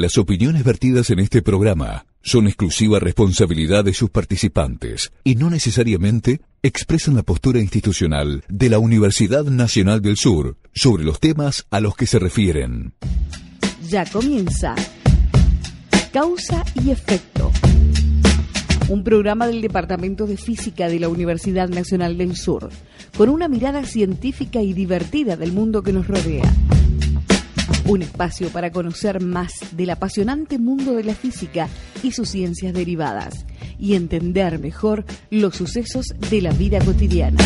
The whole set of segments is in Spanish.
Las opiniones vertidas en este programa son exclusiva responsabilidad de sus participantes y no necesariamente expresan la postura institucional de la Universidad Nacional del Sur sobre los temas a los que se refieren. Ya comienza Causa y Efecto. Un programa del Departamento de Física de la Universidad Nacional del Sur, con una mirada científica y divertida del mundo que nos rodea. Un espacio para conocer más del apasionante mundo de la física y sus ciencias derivadas y entender mejor los sucesos de la vida cotidiana.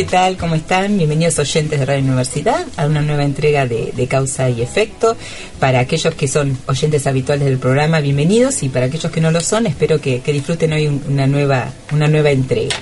¿Qué tal? ¿Cómo están? Bienvenidos oyentes de Radio Universidad a una nueva entrega de, de Causa y Efecto. Para aquellos que son oyentes habituales del programa, bienvenidos y para aquellos que no lo son, espero que, que disfruten hoy un- una nueva, una nueva entrega.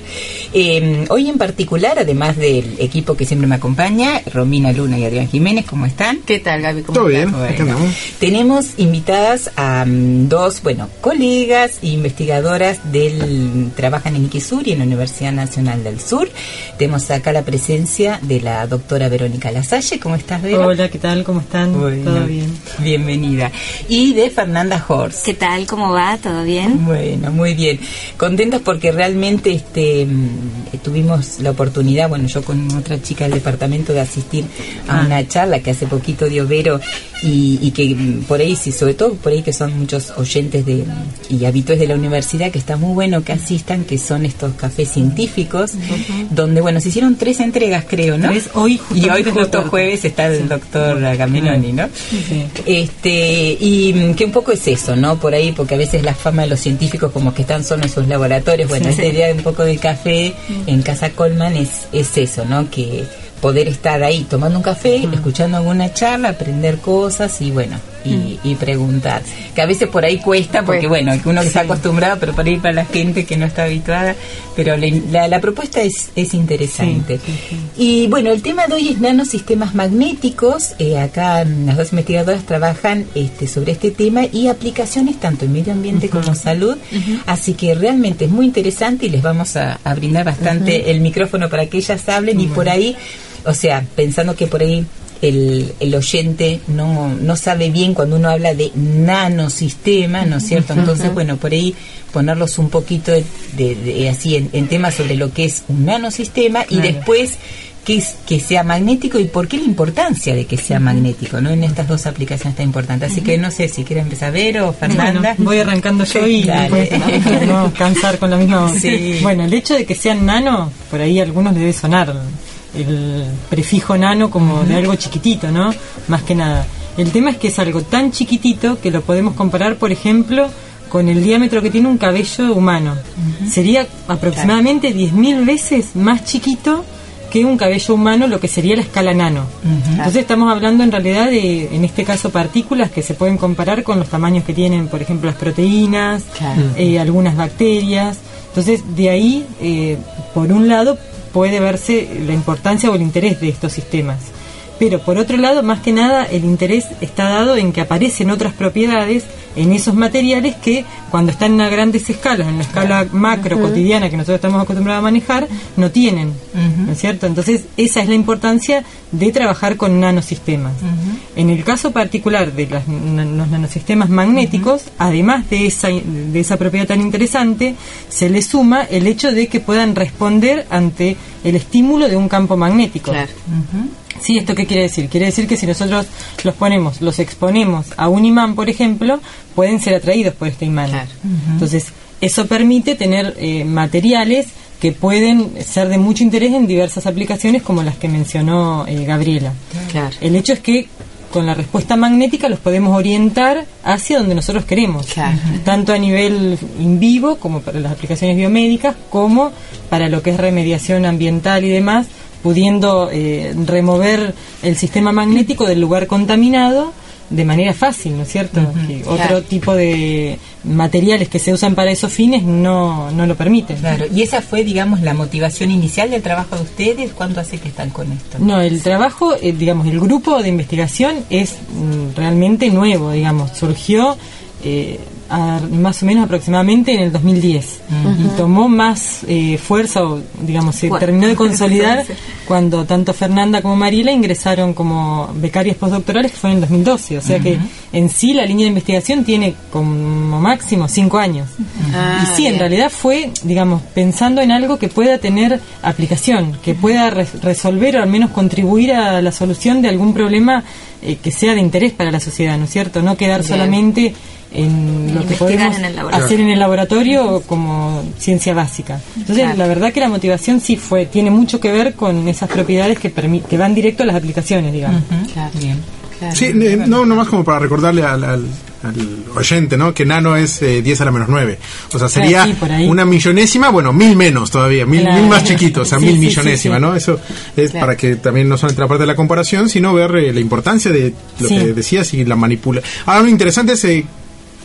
Eh, hoy en particular, además del equipo que siempre me acompaña, Romina Luna y Adrián Jiménez, ¿cómo están? ¿Qué tal, Gaby? ¿Cómo Todo estás? bien, Bueno, acá andamos. tenemos invitadas a mm, dos, bueno, colegas e investigadoras del trabajan en Iquisur y en la Universidad Nacional del Sur. Tenemos acá la presencia de la doctora Verónica Lasalle. ¿Cómo estás, Vera? Hola, ¿qué tal? ¿Cómo están? Bueno, ¿Todo bien? Bienvenida. Y de Fernanda Horst. ¿Qué tal? ¿Cómo va? ¿Todo bien? Bueno, muy bien. Contentos porque realmente este mm, tuvimos la oportunidad, bueno, yo con otra chica del departamento de asistir a Ah. una charla que hace poquito dio Vero y, y que mm, por ahí, sí, sobre todo por ahí que son muchos oyentes de y habitués de la universidad, que está muy bueno que asistan, que son estos cafés científicos, donde, bueno, se hicieron tres entregas, creo, ¿no? Tres, hoy y hoy justo jueves está el doctor Agamenoni, ¿no? Sí. Este, y que un poco es eso, ¿no? Por ahí, porque a veces la fama de los científicos como que están solo en sus laboratorios. Bueno, Sí. esta idea de un poco del café en Casa Colman es, es eso, ¿no? Que poder estar ahí tomando un café, escuchando alguna charla, aprender cosas y bueno, y, y preguntar. Que a veces por ahí cuesta, porque bueno, uno que está acostumbrado, pero por ahí para la gente que no está habituada, pero la, la- la propuesta es, es interesante. Y bueno, el tema de hoy es nanosistemas magnéticos. Eh, acá mm, las dos investigadoras trabajan este, sobre este tema y aplicaciones tanto en medio ambiente como salud. Así que realmente es muy interesante y les vamos a, a brindar bastante el micrófono para que ellas hablen y por ahí, o sea, pensando que por ahí el, el oyente no, no sabe bien cuando uno habla de nanosistema, ¿no es cierto? Entonces, bueno, por ahí ponerlos un poquito de, de- de- así en, en temas sobre lo que es un nanosistema y Claro. después que, es, que sea magnético y por qué la importancia de que sea magnético, ¿no? En estas dos aplicaciones tan importantes. Así que no sé si quiere empezar a ver o Fernanda. Bueno, voy arrancando yo y después, no cansar con la misma. Sí. Bueno, el hecho de que sean nano, por ahí a algunos les debe sonar el prefijo nano como de algo chiquitito, ¿no? Más que nada. El tema es que es algo tan chiquitito que lo podemos comparar, por ejemplo, con el diámetro que tiene un cabello humano. Sería aproximadamente 10.000 veces más chiquito que un cabello humano, lo que sería la escala nano. Entonces estamos hablando en realidad de, en este caso, partículas que se pueden comparar con los tamaños que tienen, por ejemplo, las proteínas, Claro. eh, algunas bacterias. Entonces, de ahí, eh, por un lado, puede verse la importancia o el interés de estos sistemas. Pero por otro lado, más que nada, el interés está dado en que aparecen otras propiedades en esos materiales que cuando están a grandes escalas, en la escala macro cotidiana que nosotros estamos acostumbrados a manejar, no tienen. ¿No es cierto? Entonces, esa es la importancia de trabajar con nanosistemas. En el caso particular de las- los nanosistemas magnéticos, además de esa, de esa propiedad tan interesante, se le suma el hecho de que puedan responder ante el estímulo de un campo magnético. Claro. Sí, ¿esto qué quiere decir? Quiere decir que si nosotros los ponemos, los exponemos a un imán, por ejemplo, pueden ser atraídos por este imán. Claro. Entonces, eso permite tener eh, materiales que pueden ser de mucho interés en diversas aplicaciones como las que mencionó eh, Gabriela. Claro. El hecho es que con la respuesta magnética los podemos orientar hacia donde nosotros queremos, Claro. tanto a nivel in vivo como para las aplicaciones biomédicas, como para lo que es remediación ambiental y demás, pudiendo eh, remover el sistema magnético del lugar contaminado de manera fácil, ¿no es cierto? Otro Claro. tipo de materiales que se usan para esos fines no, no lo permiten. Claro, y esa fue, digamos, la motivación inicial del trabajo de ustedes. ¿Cuánto hace que están con esto? No, el trabajo, eh, digamos, el grupo de investigación es mm, realmente nuevo, digamos, surgió eh, a- más o menos aproximadamente en el 2010 y tomó más eh, fuerza, o digamos, se Bueno. terminó de consolidar cuando tanto Fernanda como Mariela ingresaron como becarias postdoctorales que fue en el 2012, o sea que en sí la línea de investigación tiene como máximo cinco años. Ah, y sí, en realidad fue, digamos, pensando en algo que pueda tener aplicación, que pueda re- resolver o al menos contribuir a la solución de algún problema eh, que sea de interés para la sociedad, ¿no es cierto? No quedar Bien. solamente en lo que podemos en hacer en el laboratorio como ciencia básica. Entonces, Claro. la verdad que la motivación sí fue, tiene mucho que ver con esas propiedades que, que van directo a las aplicaciones, digamos. Claro. Bien. Claro. Sí, eh, no, nomás como para recordarle al, al- al oyente, ¿no? Que nano es eh, 10 a la menos 9. O sea, sería sí, una millonésima, bueno, mil menos todavía, mil, Claro. mil más chiquitos, o sea, Sí, mil sí, millonésima, sí, sí. ¿no? Eso es Claro. para que también no solamente la parte de la comparación, sino ver eh, la importancia de lo Sí. que decías y la manipula. Ahora, lo interesante es...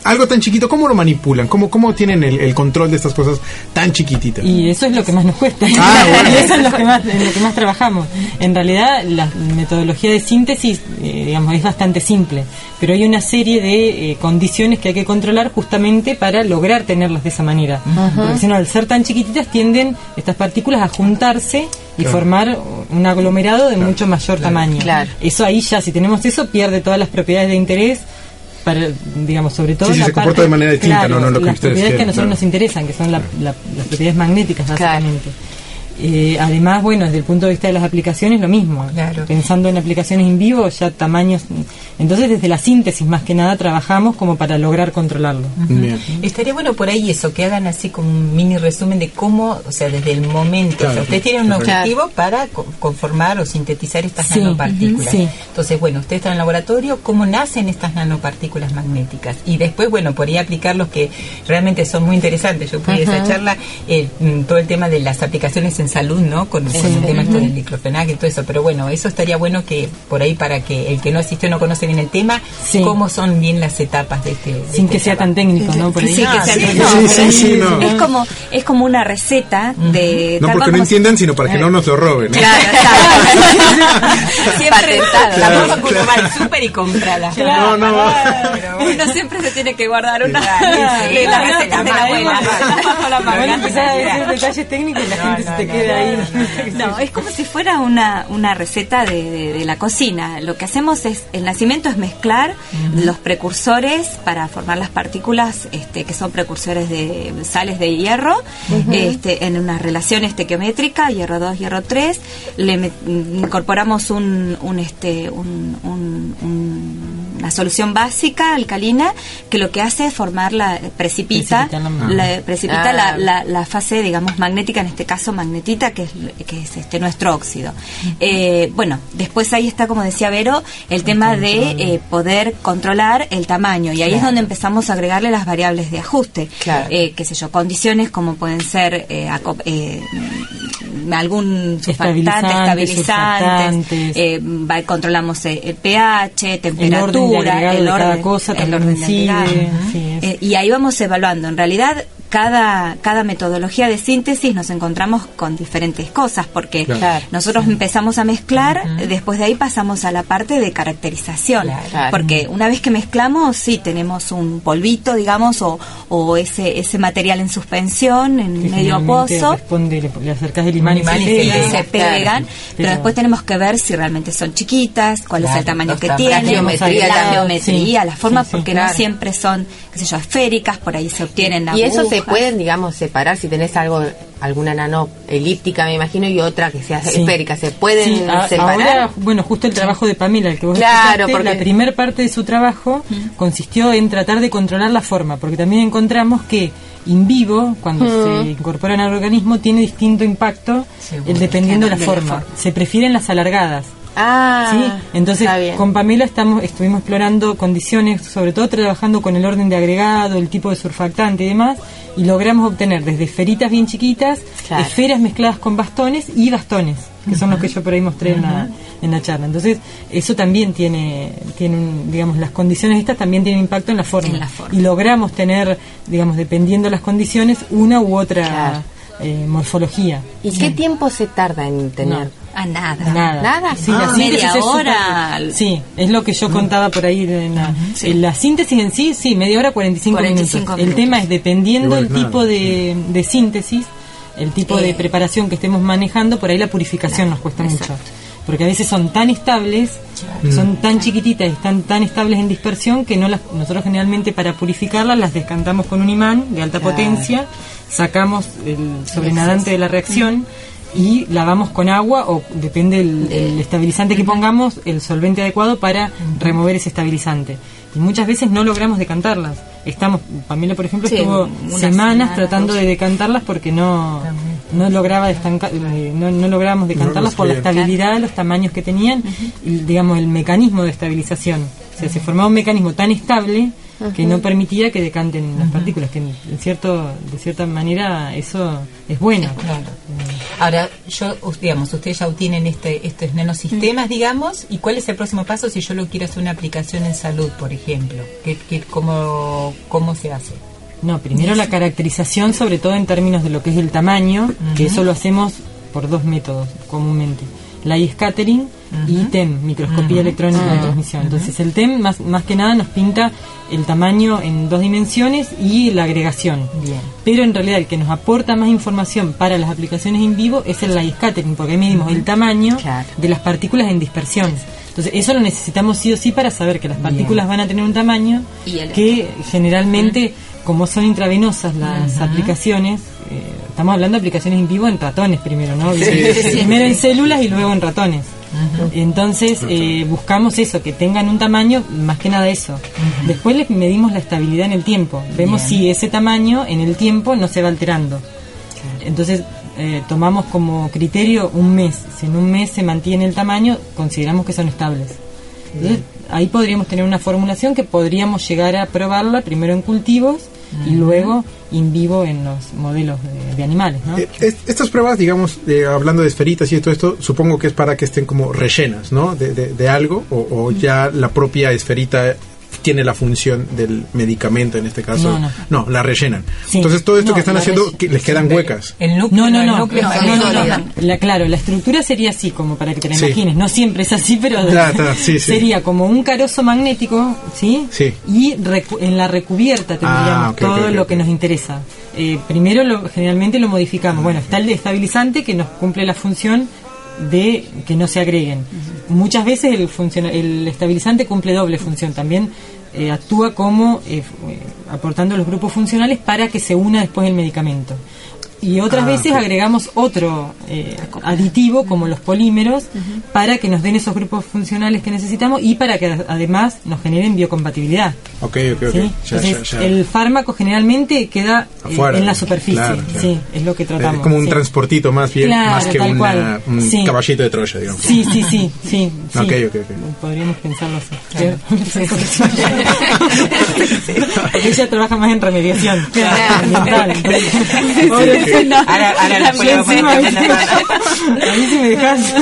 algo tan chiquito, ¿cómo lo manipulan? ¿Cómo, cómo tienen el, el control de estas cosas tan chiquititas? Y eso es lo que más nos cuesta. Ah, bueno. Y eso es lo que más, en lo que más trabajamos. En realidad, la metodología de síntesis, eh, digamos, es bastante simple. Pero hay una serie de eh, condiciones que hay que controlar justamente para lograr tenerlas de esa manera. Porque si no, al ser tan chiquititas, tienden estas partículas a juntarse y Claro. formar un aglomerado de mucho mayor tamaño. Claro. Eso ahí ya, si tenemos eso, pierde todas las propiedades de interés. Para, digamos, sobre todo Sí, sí, la se comporta parte- de manera distinta, claro, no, no lo que las ustedes propiedades que a quieren, nosotros claro. nos interesan, que son la- la- las propiedades magnéticas, Claro. básicamente. Eh, además, bueno, desde el punto de vista de las aplicaciones, lo mismo. Claro. Pensando en aplicaciones en vivo, ya tamaños. Entonces, desde la síntesis, más que nada, trabajamos como para lograr controlarlo. Bien. Estaría bueno por ahí eso, que hagan así como un mini resumen de cómo, o sea, desde el momento, Claro. o sea, ustedes tienen un Claro. objetivo para co- conformar o sintetizar estas Sí, nanopartículas. sí. Entonces, bueno, ustedes están en el laboratorio, cómo nacen estas nanopartículas magnéticas. Y después, bueno, por ahí aplicar los que realmente son muy interesantes. Yo fui a esa charla, eh, mm, todo el tema de las aplicaciones en salud, ¿no? Con, con el tema esto del diclofenac y todo eso. Pero bueno, eso estaría bueno que por ahí para que el que no asistió no conoce bien el tema, Sí. cómo son bien las etapas de este. de Sin este que sea tan trabajo. técnico, ¿no? Por ahí. Sí, que sea- pero sí, es- como es como una receta de No porque no entiendan, sino para que no nos lo roben. ¿no? Claro, exacto. siempre La Claro, forma que uno va al súper y comprala. No, no. uno siempre se tiene que guardar una Claro, de las no, recetas de la abuela. la a manga. a detalles técnicos y la No, gente se no, te queda ahí. No, es como si fuera una, una receta de la cocina. Lo que hacemos es, el nacimiento es mezclar los precursores para formar las partículas este, que son precursores de sales de hierro este, en una relación estequiométrica, hierro 2, hierro 3. Le met- incorporamos un, un, este, un- un- un- una solución básica alcalina que lo que hace es formar la precipita, Precipitar la- la, precipita Ah. la, la, la fase, digamos, magnética, en este caso magnetita, que es, que es este nuestro óxido. Eh, bueno, después ahí está, como decía Vero, el tema de eh, poder controlar el tamaño. Y ahí es donde empezamos a agregarle las variables de ajuste. Claro. Eh, qué sé yo, condiciones como pueden ser eh, eh, mm, algún surfactante, Estabilizantes, estabilizantes, eh, controlamos el pH, temperatura, orden de el de cada orden, cosa el orden de sí, es- y ahí vamos evaluando. En realidad, cada, cada metodología de síntesis nos encontramos con diferentes cosas, porque Claro. nosotros empezamos a mezclar, después de ahí pasamos a la parte de caracterización. Claro. Porque una vez que mezclamos, sí, tenemos un polvito, digamos, o, o ese, ese material en suspensión, en que medio pozo responde, le, le acercas el imán y imán se y se pega. pega. se pegan, pero, Pero- después tenemos que ver si realmente son chiquitas, cuál es el tamaño que tienen, la geometría la geometría, Sí, la forma, sí, sí, porque claro. no siempre son, qué sé yo, esféricas, por ahí se obtienen Y eso se pueden, digamos, separar si tenés algo alguna nano elíptica, me imagino, y otra que sea Sí. esférica. ¿Se pueden Sí, a- separar? Ahora, bueno, justo el trabajo de Pamela, el que vos Claro, porque- la primer parte de su trabajo consistió en tratar de controlar la forma, porque también encontramos que in vivo, cuando se incorporan al organismo, tiene distinto impacto el dependiendo de la De la forma. forma. Se prefieren las alargadas. Ah, ¿sí? Entonces, con Pamela estamos, estuvimos explorando condiciones, sobre todo trabajando con el orden de agregado, el tipo de surfactante y demás, y logramos obtener desde esferitas bien chiquitas, Claro. esferas mezcladas con bastones y bastones, que son los que yo por ahí mostré en, la, en la charla. Entonces, eso también tiene, tiene un- digamos, las condiciones estas también tienen impacto en la forma. En la forma. Y logramos tener, digamos, dependiendo de las condiciones, una u otra Claro. eh, morfología. ¿Y qué tiempo se tarda en tener? A nada. Nada. Nada. Sí, Ah. la síntesis Media es hora. Sí, es lo que yo contaba por ahí. En la, en la síntesis en sí, sí, media hora, 45, 45 minutos. minutos. El tema es dependiendo Igual el nada, tipo de, de síntesis, el tipo de Eh. preparación que estemos manejando, por ahí la purificación nos cuesta mucho. Porque a veces son tan estables, son tan chiquititas y están tan estables en dispersión que no las, nosotros generalmente para purificarlas las descantamos con un imán de alta potencia, sacamos el sobrenadante de la reacción y lavamos con agua o depende del el estabilizante que pongamos, el solvente adecuado para remover ese estabilizante. Y muchas veces no logramos decantarlas. Estamos, Pamela por ejemplo Sí, estuvo semanas semana, tratando dos. de decantarlas porque no no lograba destanca- eh, no, no lográbamos decantarlas las por la estabilidad, los tamaños que tenían y digamos el mecanismo de estabilización. O sea, se formaba un mecanismo tan estable que no permitía que decanten las partículas, que en, en cierto de cierta manera eso es bueno. Claro. Ahora, yo, digamos, ustedes ya tienen este, estos nanosistemas, digamos, ¿y cuál es el próximo paso si yo lo quiero hacer una aplicación en salud, por ejemplo? ¿Qué, qué, cómo, ¿Cómo se hace? No, primero la caracterización, sobre todo en términos de lo que es el tamaño, que eso lo hacemos por dos métodos comúnmente. La y TEM, microscopía electrónica de transmisión. Entonces el TEM más, más que nada nos pinta el tamaño en dos dimensiones y la agregación. Bien. Pero en realidad el que nos aporta más información para las aplicaciones in vivo es el light scattering, porque ahí medimos el tamaño Claro. de las partículas en dispersión. Entonces eso lo necesitamos sí o sí para saber que las partículas van a tener un tamaño Y el- que generalmente, como son intravenosas las aplicaciones, eh, estamos hablando de aplicaciones en vivo en ratones primero, ¿no? Primero en células y luego en ratones. Entonces eh, buscamos eso, que tengan un tamaño, más que nada eso. Después les medimos la estabilidad en el tiempo. Vemos si ese tamaño en el tiempo no se va alterando. Entonces eh, tomamos como criterio un mes. Si en un mes se mantiene el tamaño, consideramos que son estables. Entonces, ahí podríamos tener una formulación que podríamos llegar a probarla primero en cultivos y luego in vivo en los modelos de, de animales. ¿no? Eh, es- estas pruebas, digamos, eh, hablando de esferitas y todo esto, supongo que es para que estén como rellenas, ¿no? De, de- de algo, o, o ya la propia esferita tiene la función del medicamento en este caso. No, no. la rellenan. Sí. Entonces todo esto No, que están haciendo, que les quedan huecas. El núcleo, No, no, el no, no, no, no, no. La, claro, la estructura sería así, como para que te la Sí. imagines. No siempre es así, pero sí, sería como un carozo magnético, ¿sí? Sí. Y recu- en la recubierta tendríamos Ah, todo lo que nos interesa. Eh, primero, lo, generalmente lo modificamos. Bueno, está el estabilizante que nos cumple la función de que no se agreguen. Muchas veces el, funciona- el estabilizante cumple doble función. También eh, actúa como eh, eh, aportando los grupos funcionales para que se una después el medicamento. Y otras Ah, veces agregamos otro eh, aditivo, como los polímeros, para que nos den esos grupos funcionales que necesitamos y para que además nos generen biocompatibilidad. Ok, ok, ok. ¿sí? Ya, Entonces, ya, ya. el fármaco generalmente queda eh, Afuera, en la superficie. claro, claro. Sí, es lo que tratamos. Eh, como un transportito más bien, Claro, más que una- un caballito de Troya, digamos. Sí, sí, sí, sí. Ok, ok, ok. Podríamos pensarlo así. Porque ella trabaja más en remediación. ambiental, entonces- Pobre, no. Ahora, ahora la Yo podemos poner encima, también ¿viste? A mí me dejas.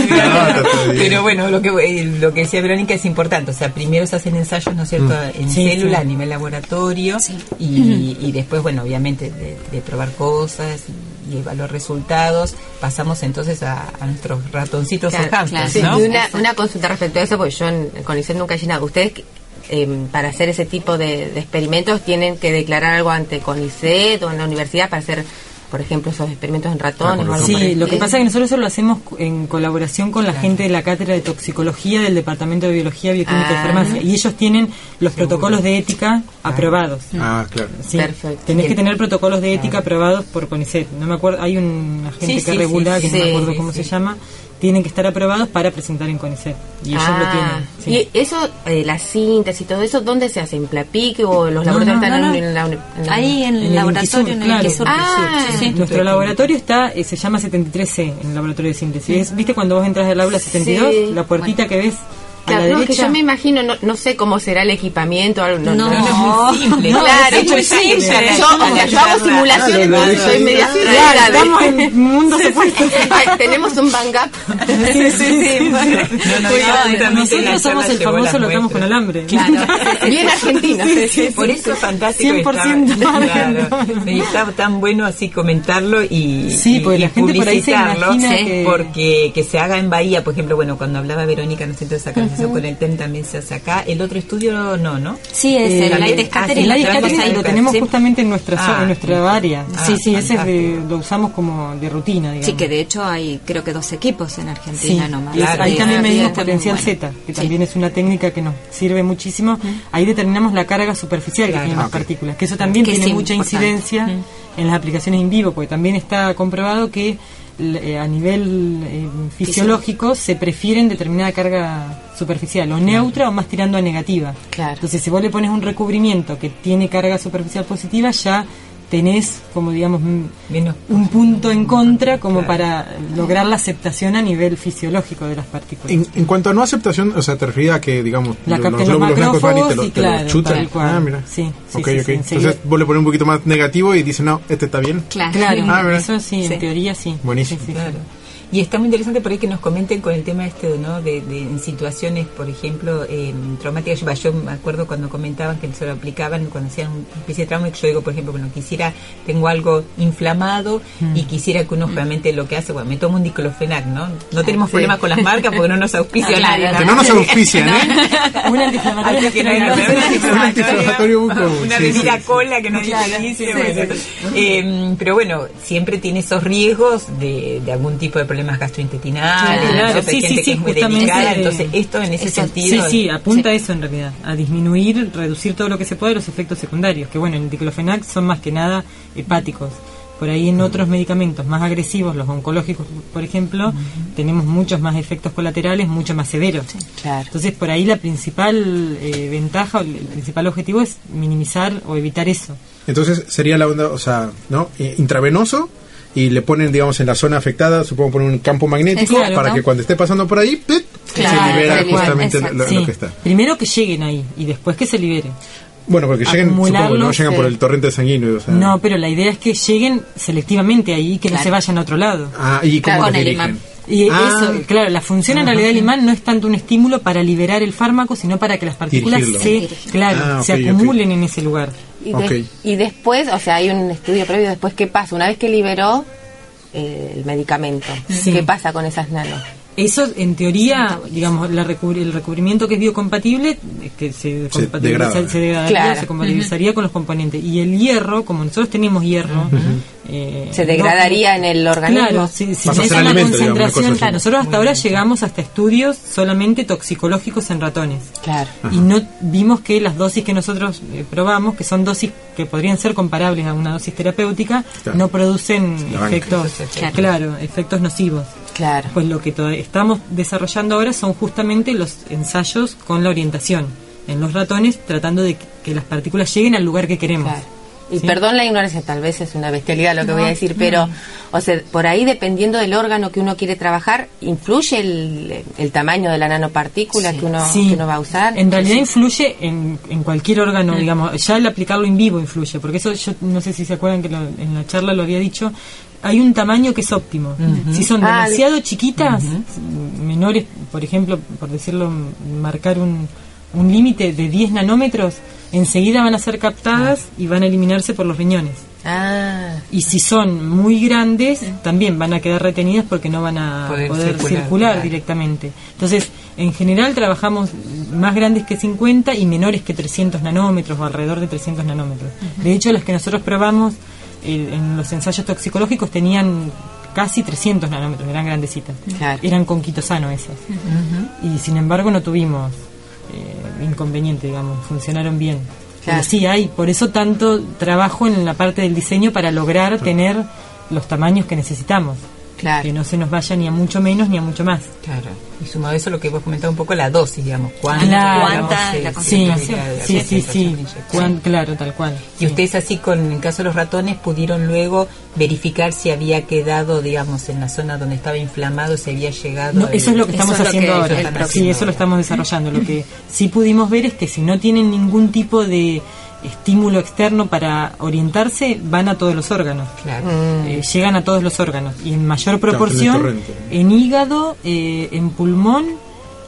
Pero bueno, lo que eh, lo que decía Verónica es importante. O sea, primero se hacen ensayos, ¿no es cierto?, en Sí, célula sí. a nivel laboratorio y, y después, bueno, obviamente de, de probar cosas y, evaluar resultados, pasamos entonces a, a nuestros ratoncitos Claro, o hamsters, claro. Sí, ¿no? y una, una consulta respecto a eso, porque yo en CONICET nunca he llenado. Ustedes, eh, para hacer ese tipo de, de experimentos, tienen que declarar algo ante CONICET o en la universidad para hacer por ejemplo, esos experimentos en ratones. o algo Sí, lo que pasa es que nosotros eso lo hacemos en colaboración con la gente de la cátedra de toxicología del Departamento de Biología, Bioquímica Ah. y Farmacia. Y ellos tienen los protocolos de ética aprobados. Ah, claro. Sí, Perfecto. Tenés que tener protocolos de ética aprobados por CONICET. No me acuerdo, hay un agente Sí, que sí, regula, sí, que no me acuerdo sí, cómo sí. se llama, tienen que estar aprobados para presentar en CONICET. Y ellos lo Ah, tienen. sí. Y eso, eh, la síntesis y todo eso, ¿dónde se hace? ¿En Plapique o los No, laboratorios no, están no, no. en la uni- en la- Ahí en el el laboratorio, en el. Inquisur. Ah, Sí, sí. Nuestro laboratorio está eh, se llama 73C, en el laboratorio de síntesis. Es- ¿Viste cuando vos entras del aula 72? Sí. La puertita que ves Claro, la no, que yo me imagino, no, no sé cómo será el equipamiento. algo- No, No, no, es muy simple. No, claro, es muy yo, simple. yo, yo hago simulaciones, pero soy media Claro, estamos en mundo supuesto. Tenemos un bang up. Sí, sí, sí. No, no, Nosotros somos el famoso lo atamos con alambre. Claro, bien argentino. Por eso es fantástico. 100% estaba- margen. claro, y está tan bueno así comentarlo y, Sí, y- porque la y gente por ahí se imagina porque que se haga en Bahía, por ejemplo, bueno, cuando hablaba Verónica en el centro de sacralización con el TEM también se hace acá. El otro estudio no, ¿no? Sí, es Eh, el Light ah, Scatter sí, y El la light scattering Scattering, lo tenemos sí. justamente en nuestra Ah, en nuestra área. ah, sí, sí, ese es de, fantástico. lo usamos como de rutina, digamos. Sí, que de hecho hay creo que dos equipos en Sí, Argentina nomás. Claro. ahí también medimos potencial bueno. Z, que Sí. también es una técnica que nos sirve muchísimo. Ahí determinamos la carga superficial Claro. que tienen Ah, las partículas, que eso también Que tiene mucha importante. incidencia en las aplicaciones in vivo, porque también está comprobado que eh, a nivel eh, fisiológico se prefieren determinada carga superficial, o neutra o más tirando a negativa. Claro. Entonces, si vos le pones un recubrimiento que tiene carga superficial positiva, ya tenés, como digamos, Menos un punto en contra como Claro. para lograr la aceptación a nivel fisiológico de las partículas. En, en cuanto a no aceptación, o sea, te refería a que, digamos, La los los glóbulos blancos van y te lo, y te lo chutan. Ah, mira. Sí, sí, ok, sí, ok. sí, enseguida. Entonces vos le pones un poquito más negativo y dices, no, este está bien. Claro. Claro, Ah, mira. eso sí, Sí. en teoría sí. Buenísimo. Sí, sí, sí. Claro. Y está muy interesante por ahí que nos comenten con el tema este, ¿no? De, de- en situaciones, por ejemplo, eh, traumáticas. Yo, yo me acuerdo cuando comentaban que se lo aplicaban cuando hacían una especie de trauma, que yo digo, por ejemplo, bueno, quisiera, tengo algo inflamado Mm. y quisiera que uno realmente lo que hace, bueno, me tomo un diclofenac, ¿no? No tenemos problemas con las marcas porque no nos auspicia Claro. nadie. Que no nos auspician, ¿eh? Un antiinflamatorio no un Un antiinflamatorio Una bebida cola que Claro, te dice. Eh, pero bueno, siempre tiene esos riesgos de, de algún tipo de problemas gastrointestinales. Claro, ¿no? sí, gente sí, que sí, es muy justamente, delicada. eh, Entonces, esto en ese sentido. Sí, sí, apunta a eso en realidad, a disminuir, reducir todo lo que se puede los efectos secundarios, que bueno, en el diclofenac son más que nada hepáticos. Por ahí en otros medicamentos más agresivos, los oncológicos, por ejemplo, tenemos muchos más efectos colaterales, mucho más severos. Claro. Entonces, por ahí la principal eh, ventaja, el principal objetivo es minimizar o evitar eso. Entonces sería la onda, o sea, ¿no? Eh, Intravenoso y le ponen, digamos, en la zona afectada, supongo poner un campo magnético para que cuando esté pasando por ahí, ¡pit! Claro, se libera justamente lo, exacto. lo Sí, que está. Primero que lleguen ahí y después que se liberen. Bueno, porque lleguen, supongo, no llegan sí. por el torrente sanguíneo. O sea, No, pero la idea es que lleguen selectivamente ahí y que no se vayan a otro lado. Ah, ¿y cómo Claro, los con el dirigen? imán. Y Ah. eso, claro, la función en realidad del imán no es tanto un estímulo para liberar el fármaco, sino para que las partículas Dirigirlo. se, claro, Ah, se acumulen en ese lugar. Y, de- y después, o sea, hay un estudio previo después, ¿qué pasa? Una vez que liberó eh, el medicamento, Sí. ¿qué pasa con esas nanos? Eso, en teoría, digamos, la recubri- el recubrimiento que es biocompatible, eh, que se, Se compatibiliza- degrada. se degradaría, Claro. se compatibilizaría con los componentes. Y el hierro, como nosotros tenemos hierro, eh, Se degradaría en el organismo. Claro, si, si tenés ser una alimento, digamos, una concentración, claro, nosotros hasta ahora llegamos hasta estudios solamente toxicológicos en ratones. Claro. Y no vimos que las dosis que nosotros eh, probamos, que son dosis que podrían ser comparables a una dosis terapéutica, Claro. no producen efectos, claro, efectos nocivos. Claro. Pues lo que estamos desarrollando ahora son justamente los ensayos con la orientación en los ratones, tratando de que- que las partículas lleguen al lugar que queremos. Claro. Y ¿Sí? perdón la ignorancia, tal vez es una bestialidad lo que voy a decir, pero, o sea, por ahí dependiendo del órgano que uno quiere trabajar, ¿influye el, el tamaño de la nanopartícula que, uno, Sí. que uno va a usar? En realidad influye en, en cualquier órgano, digamos, ya el aplicarlo en vivo influye, porque eso yo no sé si se acuerdan que lo- en la charla lo había dicho, hay un tamaño que es óptimo. Si son Ah, demasiado chiquitas, menores, por ejemplo, por decirlo, marcar un, un límite de 10 nanómetros, enseguida van a ser captadas y van a eliminarse por los riñones. Ah, Y si son muy grandes, también van a quedar retenidas porque no van a Poder poder, circular, directamente. Entonces, en general trabajamos más grandes que 50 y menores que 300 nanómetros o alrededor de 300 nanómetros. De hecho, las que nosotros probamos el- en los ensayos toxicológicos tenían casi 300 nanómetros, eran grandecitas. Claro. Eran con quitosano esas. Y sin embargo no tuvimos eh, inconveniente, digamos, funcionaron bien. Claro. Pero sí hay, por eso tanto trabajo en la parte del diseño para lograr tener los tamaños que necesitamos. Claro. Que no se nos vaya ni a mucho menos ni a mucho más. Claro. Y sumado a eso, lo que vos comentado un poco, la dosis, digamos. ¿Cuánta, Claro. digamos, ¿Cuánta se- la Sí, sí, sí, concentración sí. claro, tal cual. Y Sí. ustedes así, con en el caso de los ratones, pudieron luego verificar si había quedado, digamos, en la zona donde estaba inflamado, si había llegado... No, el- eso es lo que estamos es haciendo que ahora. Sí, eso lo estamos desarrollando. Lo que sí pudimos ver es que si no tienen ningún tipo de estímulo externo para orientarse, van a todos los órganos. Claro. Eh, llegan a todos los órganos y en mayor Claro, proporción en hígado, eh, en pulmón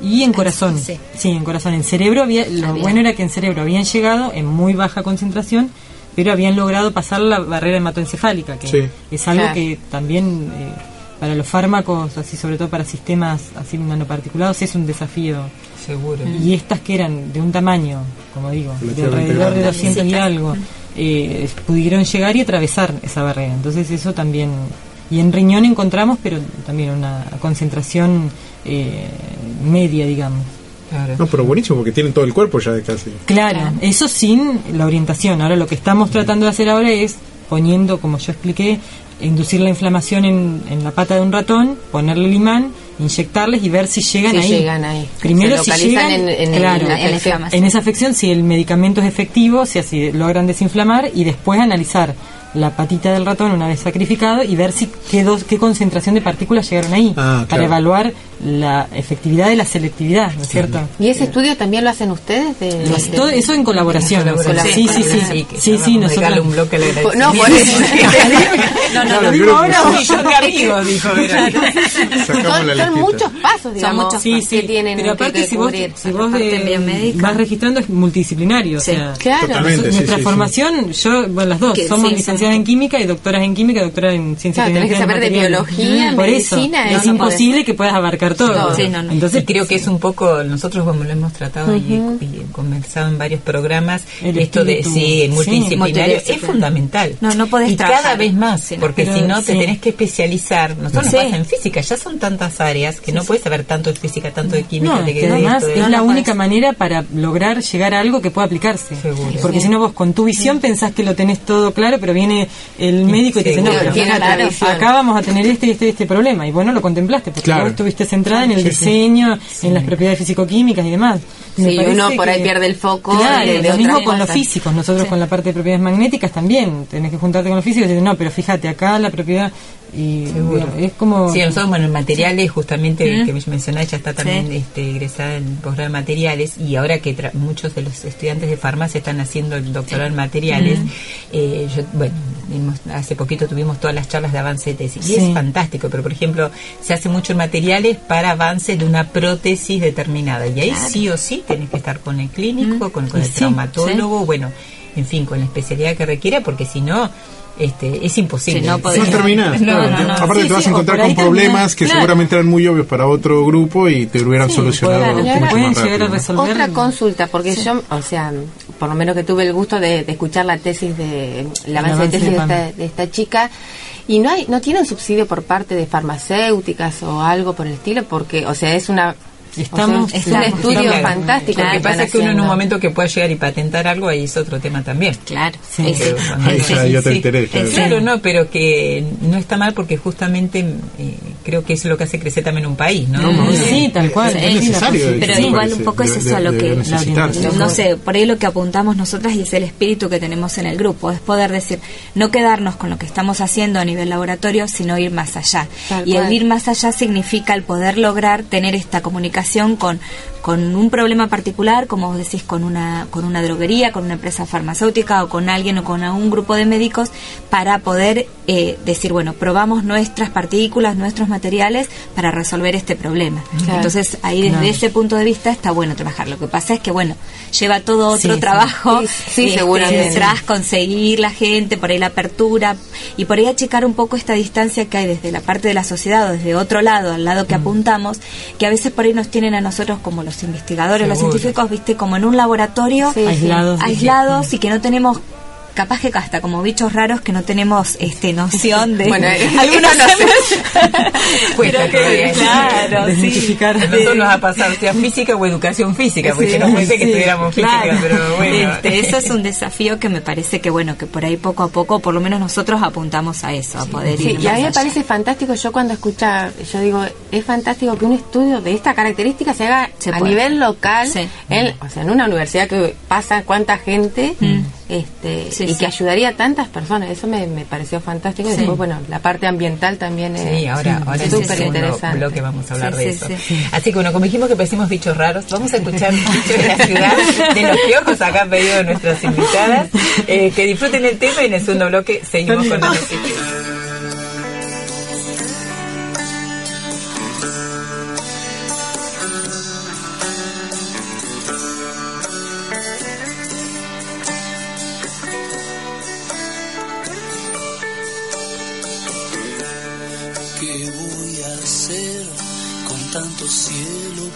y en corazón. sí. Sí, en corazón. En cerebro había, lo Había. bueno era que en cerebro habían llegado en muy baja concentración, pero habían logrado pasar la barrera hematoencefálica, que Sí. es algo Claro. que también eh, para los fármacos, así sobre todo para sistemas así nanoparticulados, es un desafío. Seguro. Y estas que eran de un tamaño, como digo, de alrededor de grande. 200 y algo, eh, pudieron llegar y atravesar esa barrera. Entonces eso también... Y en riñón encontramos, pero también una concentración eh, media, digamos. Claro. No, pero buenísimo porque tienen todo el cuerpo ya de casi. Claro, eso sin la orientación. Ahora lo que estamos tratando de hacer ahora es poniendo, como yo expliqué, inducir la inflamación en, en la pata de un ratón, ponerle el imán, inyectarles y ver si llegan Si ahí. llegan ahí. Primero Se si llegan, en- en el- claro, en la En la afección. inflamación. en esa afección si el medicamento es efectivo, si así logran desinflamar y después analizar la patita del ratón una vez sacrificado y ver si qué, dos, qué concentración de partículas llegaron ahí Ah, para claro. evaluar la efectividad y la selectividad, ¿no es cierto? ¿Y ese estudio también lo hacen ustedes? De, de- todo eso en colaboración. Colaboración. Sí, sí, sí. Sí, Sí, sí, nosotros. un bloque No, por eso. No, no, no. grupo, ahora. Sí, yo de amigos, dijo. era. Sacamos son, muchos pasos, digamos, muchos Sí, que sí, tienen pero aparte que si vos, si vos eh, vas registrando es multidisciplinario, Sí. o sea, Claro. Nuestra formación, yo, bueno, las dos, somos sí, licenciadas sí. en química y doctoras en química, doctoras en ciencias Claro, tenés que saber de biología, Por eso, medicina, es no, no imposible que puedas abarcar todo. No. Sí, no, no. Entonces, Y creo que es un poco, nosotros como lo hemos tratado y, y conversado en varios programas, El esto de espíritu, sí, el sí. multidisciplinario es Multidisciplinario. fundamental. No, no podés Y cada trabajar. vez más, Sí, no. porque si no te sí. tenés que especializar. Nosotros Sí. nos pasa en física, ya son tantas áreas que no puedes saber tanto de física, tanto de química, no, de que además esto, de es la única manera para lograr llegar a algo que pueda aplicarse. Seguro. Porque si no vos con tu visión pensás que lo tenés todo claro, pero viene el médico y te dice, no, pero acá vamos a tener este y este y este problema. Y vos no lo contemplaste, porque Claro. vos estuviste centrada en el diseño, en las propiedades físico-químicas y demás. Me Sí, uno por ahí que- pierde el foco Claro, de- de lo mismo con los físicos. Nosotros con la parte de propiedades magnéticas también. Tenés que juntarte con los físicos y decir, no, pero fíjate, acá la propiedad... Y Seguro. es como... Sí, nosotros, bueno, en materiales, justamente que me mencionás, ya está también Sí. este, egresada en posgrado de materiales, y ahora que tra- muchos de los estudiantes de farmacia están haciendo el doctorado en materiales, eh, yo, bueno, hace poquito tuvimos todas las charlas de avance de tesis, y es fantástico, pero por ejemplo, se hace mucho en materiales para avances de una prótesis determinada, y ahí sí o sí tenés que estar con el clínico, con, con el traumatólogo, bueno, en fin, con la especialidad que requiera, porque si no, este, es imposible. Sí, no podés. No terminás, No, claro. no, no. Aparte Sí, te vas sí, a encontrar con problemas terminás, que claro. seguramente eran muy obvios para otro grupo y te hubieran Sí, solucionado pueden más llegar a resolver. Otra consulta, porque yo, o sea, por lo menos que tuve el gusto de, de escuchar la tesis de el avance, de tesis de esta, de esta chica y no hay no tienen subsidio por parte de farmacéuticas o algo por el estilo, porque, o sea, es una Estamos- o sea, es un estudio estamos- fantástico. Lo que pasa es que uno en un momento que pueda llegar y patentar algo, ahí es otro tema también. Claro. Sí. Pero hay otro interés, claro. Claro, no, pero que no está mal porque justamente eh, creo que eso es lo que hace crecer también un país, ¿no? Sí, sí, tal cual. Es Sí, la necesario. Pero igual un poco es de- eso a lo de que- no sé, por ahí lo que apuntamos nosotras y es el espíritu que tenemos en el grupo, es poder decir, no quedarnos con lo que estamos haciendo a nivel laboratorio, sino ir más allá. Tal y el ir más allá significa el poder lograr tener esta comunicación con, con un problema particular, como vos decís, con una, con una droguería, con una empresa farmacéutica o con alguien o con un grupo de médicos, para poder eh, decir, bueno, probamos nuestras partículas, nuestros materiales para resolver este problema. Claro. Entonces, ahí desde Claro. ese punto de vista está bueno trabajar. Lo que pasa es que, bueno, lleva todo otro Sí, trabajo. Sí, sí, este, seguramente. Detrás conseguir la gente, por ahí la apertura y por ahí achicar un poco esta distancia que hay desde la parte de la sociedad o desde otro lado, al lado Mm. que apuntamos, que a veces por ahí nos tienen a nosotros como los investigadores, los científicos, viste, como en un laboratorio. Aislados. aislados y que no tenemos capaz que hasta como bichos raros que no tenemos este noción de Bueno, eh, algunos no sé. Cuesta que, claro, sí. Desmitificar. A nosotros nos ha pasado, sea física o educación física, porque Sí, no pensé que sí, estuviéramos Claro. física, pero bueno. Este, eso es un desafío que me parece que bueno que por ahí poco a poco por lo menos nosotros apuntamos a eso a poder Sí, ir y a más mí me allá. parece fantástico, yo cuando escucha, yo digo, es fantástico que un estudio de esta característica se haga Se a puede. nivel local, Sí. en, o sea, en una universidad que pasa cuánta gente este. Sí, y sí. que ayudaría a tantas personas, eso me, me pareció fantástico. Y después, bueno, la parte ambiental también es Sí, ahora, ahora súper segundo interesante. bloque vamos a hablar Sí, de sí, eso. sí. Así que bueno, como dijimos que parecimos bichos raros, vamos a escuchar bichos de la ciudad, de los piojos acá han pedido nuestras invitadas. Eh, que disfruten el tema y en el segundo bloque seguimos con la música.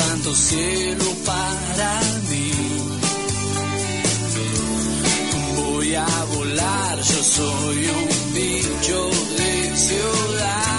tanto cielo para mí? Voy a volar, yo soy un bicho de ciudad.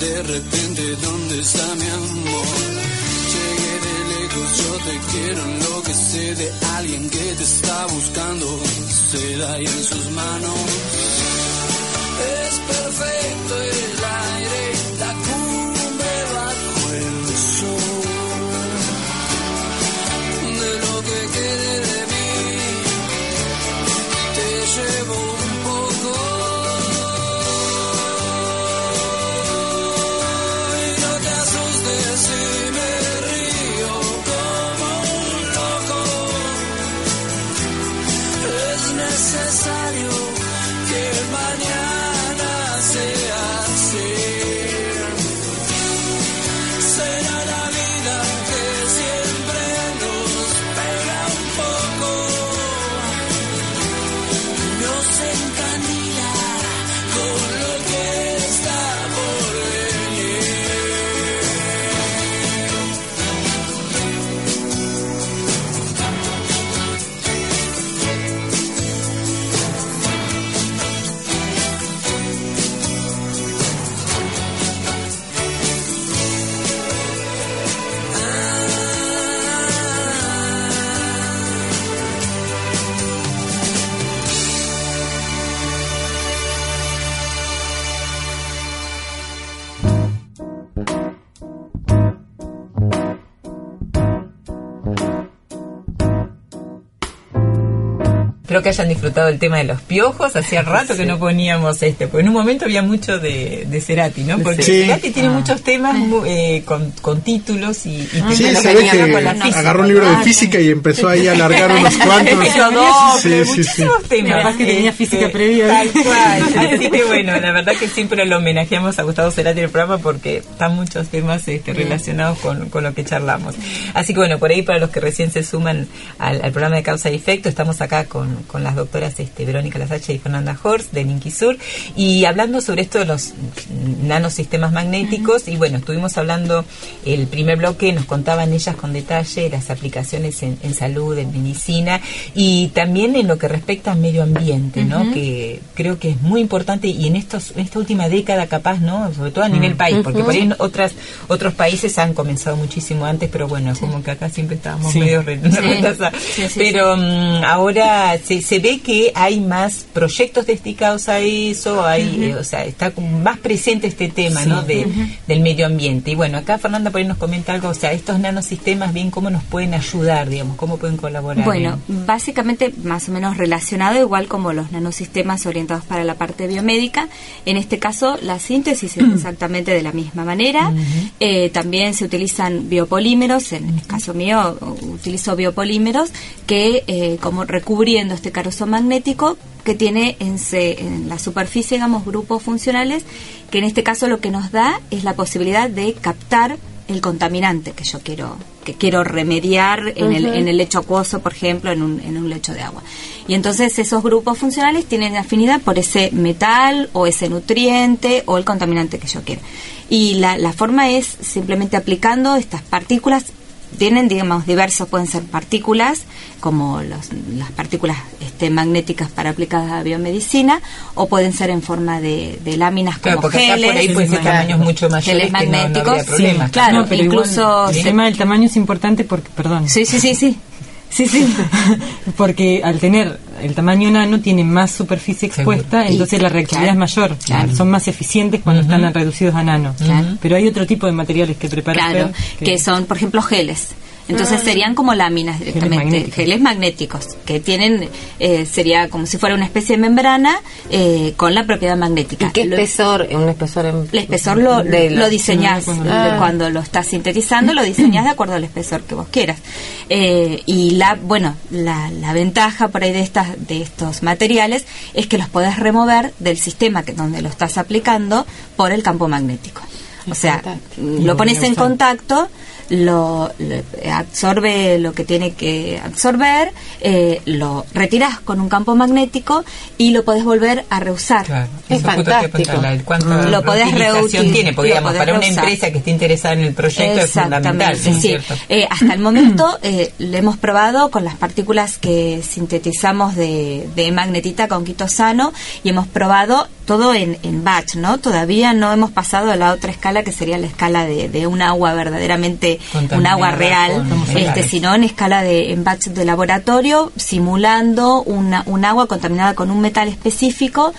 De repente, ¿dónde está mi amor? Llegué de lejos, yo te quiero enloquecer de alguien que te está buscando, se da ahí en sus manos. Es perfecto Espero que hayan disfrutado el tema de los piojos. Hacía rato que no poníamos este, porque en un momento había mucho de, de Cerati, ¿no? Porque Sí. Cerati tiene Ah. muchos temas mu- eh, con, con títulos y, y Sí, temas se ve que con la física. agarró un libro de física y empezó ahí a alargar unos cuantos. Pero doble, Sí, sí, sí. muchísimos temas. Capaz que tenía Este, física previa. Tal cual. Así que bueno, la verdad que siempre lo homenajeamos a Gustavo Cerati en el programa porque están muchos temas este, relacionados con, con lo que charlamos. Así que bueno, por ahí para los que recién se suman al, al programa de causa y efecto, estamos acá con, con las doctoras este, Verónica Lasacha y Fernanda Horst de Sur y hablando sobre esto de los nanosistemas magnéticos y bueno, estuvimos hablando el primer bloque, nos contaban ellas con detalle las aplicaciones en, en salud, en medicina y también en lo que respecta al medio ambiente, ¿no? Que creo que es muy importante y en estos en esta última década capaz, ¿no? Sobre todo a nivel país, porque por ahí en otras otros países han comenzado muchísimo antes, pero bueno, como que acá siempre estábamos Sí. medio re-. Sí, sí, pero mm, ahora se, se ve que hay más proyectos dedicados a eso, hay, eh, o sea, está como más presente este tema, ¿no? De, Del medio ambiente. Y bueno, acá Fernanda por ahí nos comenta algo, o sea, estos nanosistemas, bien, cómo nos pueden ayudar, digamos, cómo pueden colaborar. Bueno, en- básicamente más o menos relacionado, igual como los nanosistemas orientados para la parte biomédica. En este caso, la síntesis es exactamente de la misma manera. Eh, también se utilizan biopolímeros, en el caso mío utilizo biopolímeros que eh, como recubriendo este carozo magnético que tiene en, se- en la superficie, digamos, grupos funcionales, que en este caso lo que nos da es la posibilidad de captar el contaminante que yo quiero que quiero remediar en, el, en el lecho acuoso, por ejemplo, en un, en un lecho de agua. Y entonces esos grupos funcionales tienen afinidad por ese metal o ese nutriente o el contaminante que yo quiero. Y la, la forma es simplemente aplicando estas partículas tienen, digamos, diversos, pueden ser partículas, como los- las partículas este, magnéticas para aplicadas a biomedicina, o pueden ser en forma de, de láminas Claro, como porque acá por ahí geles, puede ser tamaños mucho mayores geles que no- no magnéticos. Sí, claro, No, pero igual incluso... el tema del tamaño es importante porque, perdón. Sí, sí, sí, sí. Sí, sí. porque al tener el tamaño nano tiene más superficie expuesta, entonces la reactividad claro, es mayor. claro. Son más eficientes cuando están reducidos a nano. Claro. Pero hay otro tipo de materiales que prepara Claro, que son, por ejemplo, geles. Entonces serían como láminas directamente, magnéticos. geles magnéticos, que tienen, eh, sería como si fuera una especie de membrana eh, con la propiedad magnética. ¿Y qué Lo- espesor? Un espesor en- El espesor lo, de lo diseñás cuando, lo- Ah. cuando lo estás sintetizando, lo diseñás de acuerdo al espesor que vos quieras. Eh, y la, bueno, la, la ventaja por ahí de estas, de estos materiales es que los podés remover del sistema que donde lo estás aplicando por el campo magnético. O sea, lo pones en contacto, lo, lo- absorbe lo que tiene que absorber, eh, lo retiras con un campo magnético y lo podés volver a reusar. Claro, Es eso fantástico. ¿Cuánta Lo podés reutilización reutil- tiene? Porque, digamos, podés para una reusar. empresa que esté interesada en el proyecto es fundamental, ¿no es sí. cierto? Eh, hasta el momento eh, lo hemos probado con las partículas que sintetizamos de, de magnetita con quitosano y hemos probado todo en, en batch, ¿no? Todavía no hemos pasado a la otra escala que sería la escala de, de un agua verdaderamente, un agua real, este, sino en escala de en batch de laboratorio, simulando una, un agua contaminada con un metal específico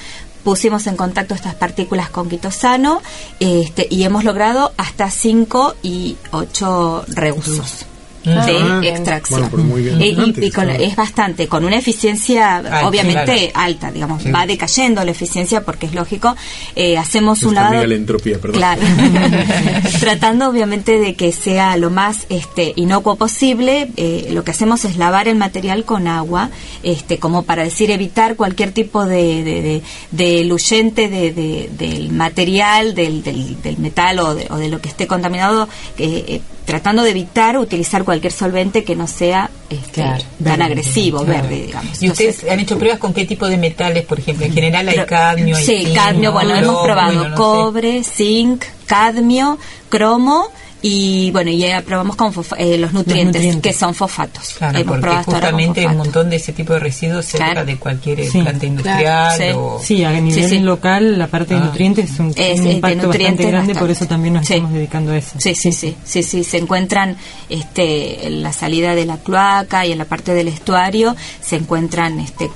pusimos en contacto estas partículas con quitosano este, y hemos logrado hasta 5 y 8 reusos de Ah, extracción. bueno, pero muy bien. Eh, y- con- es bastante, con una eficiencia Alta, obviamente claro. alta, digamos, Sí. va decayendo la eficiencia porque es lógico. Eh, hacemos un lavado. amiga la entropía, perdón. Claro. Tratando obviamente de que sea lo más este inocuo posible, eh, lo que hacemos es lavar el material con agua, este como para decir evitar cualquier tipo de, de, de- de diluyente de, de- del material, del, del, del metal o de, o de lo que esté contaminado, eh, eh, tratando de evitar utilizar cualquier solvente que no sea este, Claro. tan Verde. agresivo, Claro. verde, digamos. ¿Y ustedes Entonces, han hecho pruebas con qué tipo de metales, por ejemplo? En general hay pero- cadmio, hay Sí, cadmio, bueno, oro, hemos probado bueno, no sé. cobre, zinc, cadmio, cromo y bueno, ya probamos con eh, los, nutrientes, nutrientes. que son fosfatos. Claro, hemos porque justamente hay un montón de ese tipo de residuos cerca Claro. de cualquier eh, Sí. planta industrial Claro, sí. o... Sí, a nivel sí. local la parte de Ah. nutrientes es un, Es, un de impacto bastante grande, por eso también nos Sí. estamos dedicando a eso. Sí, sí, sí, sí, sí, se encuentran este, en la salida de la cloaca y en la parte del estuario, se encuentran este,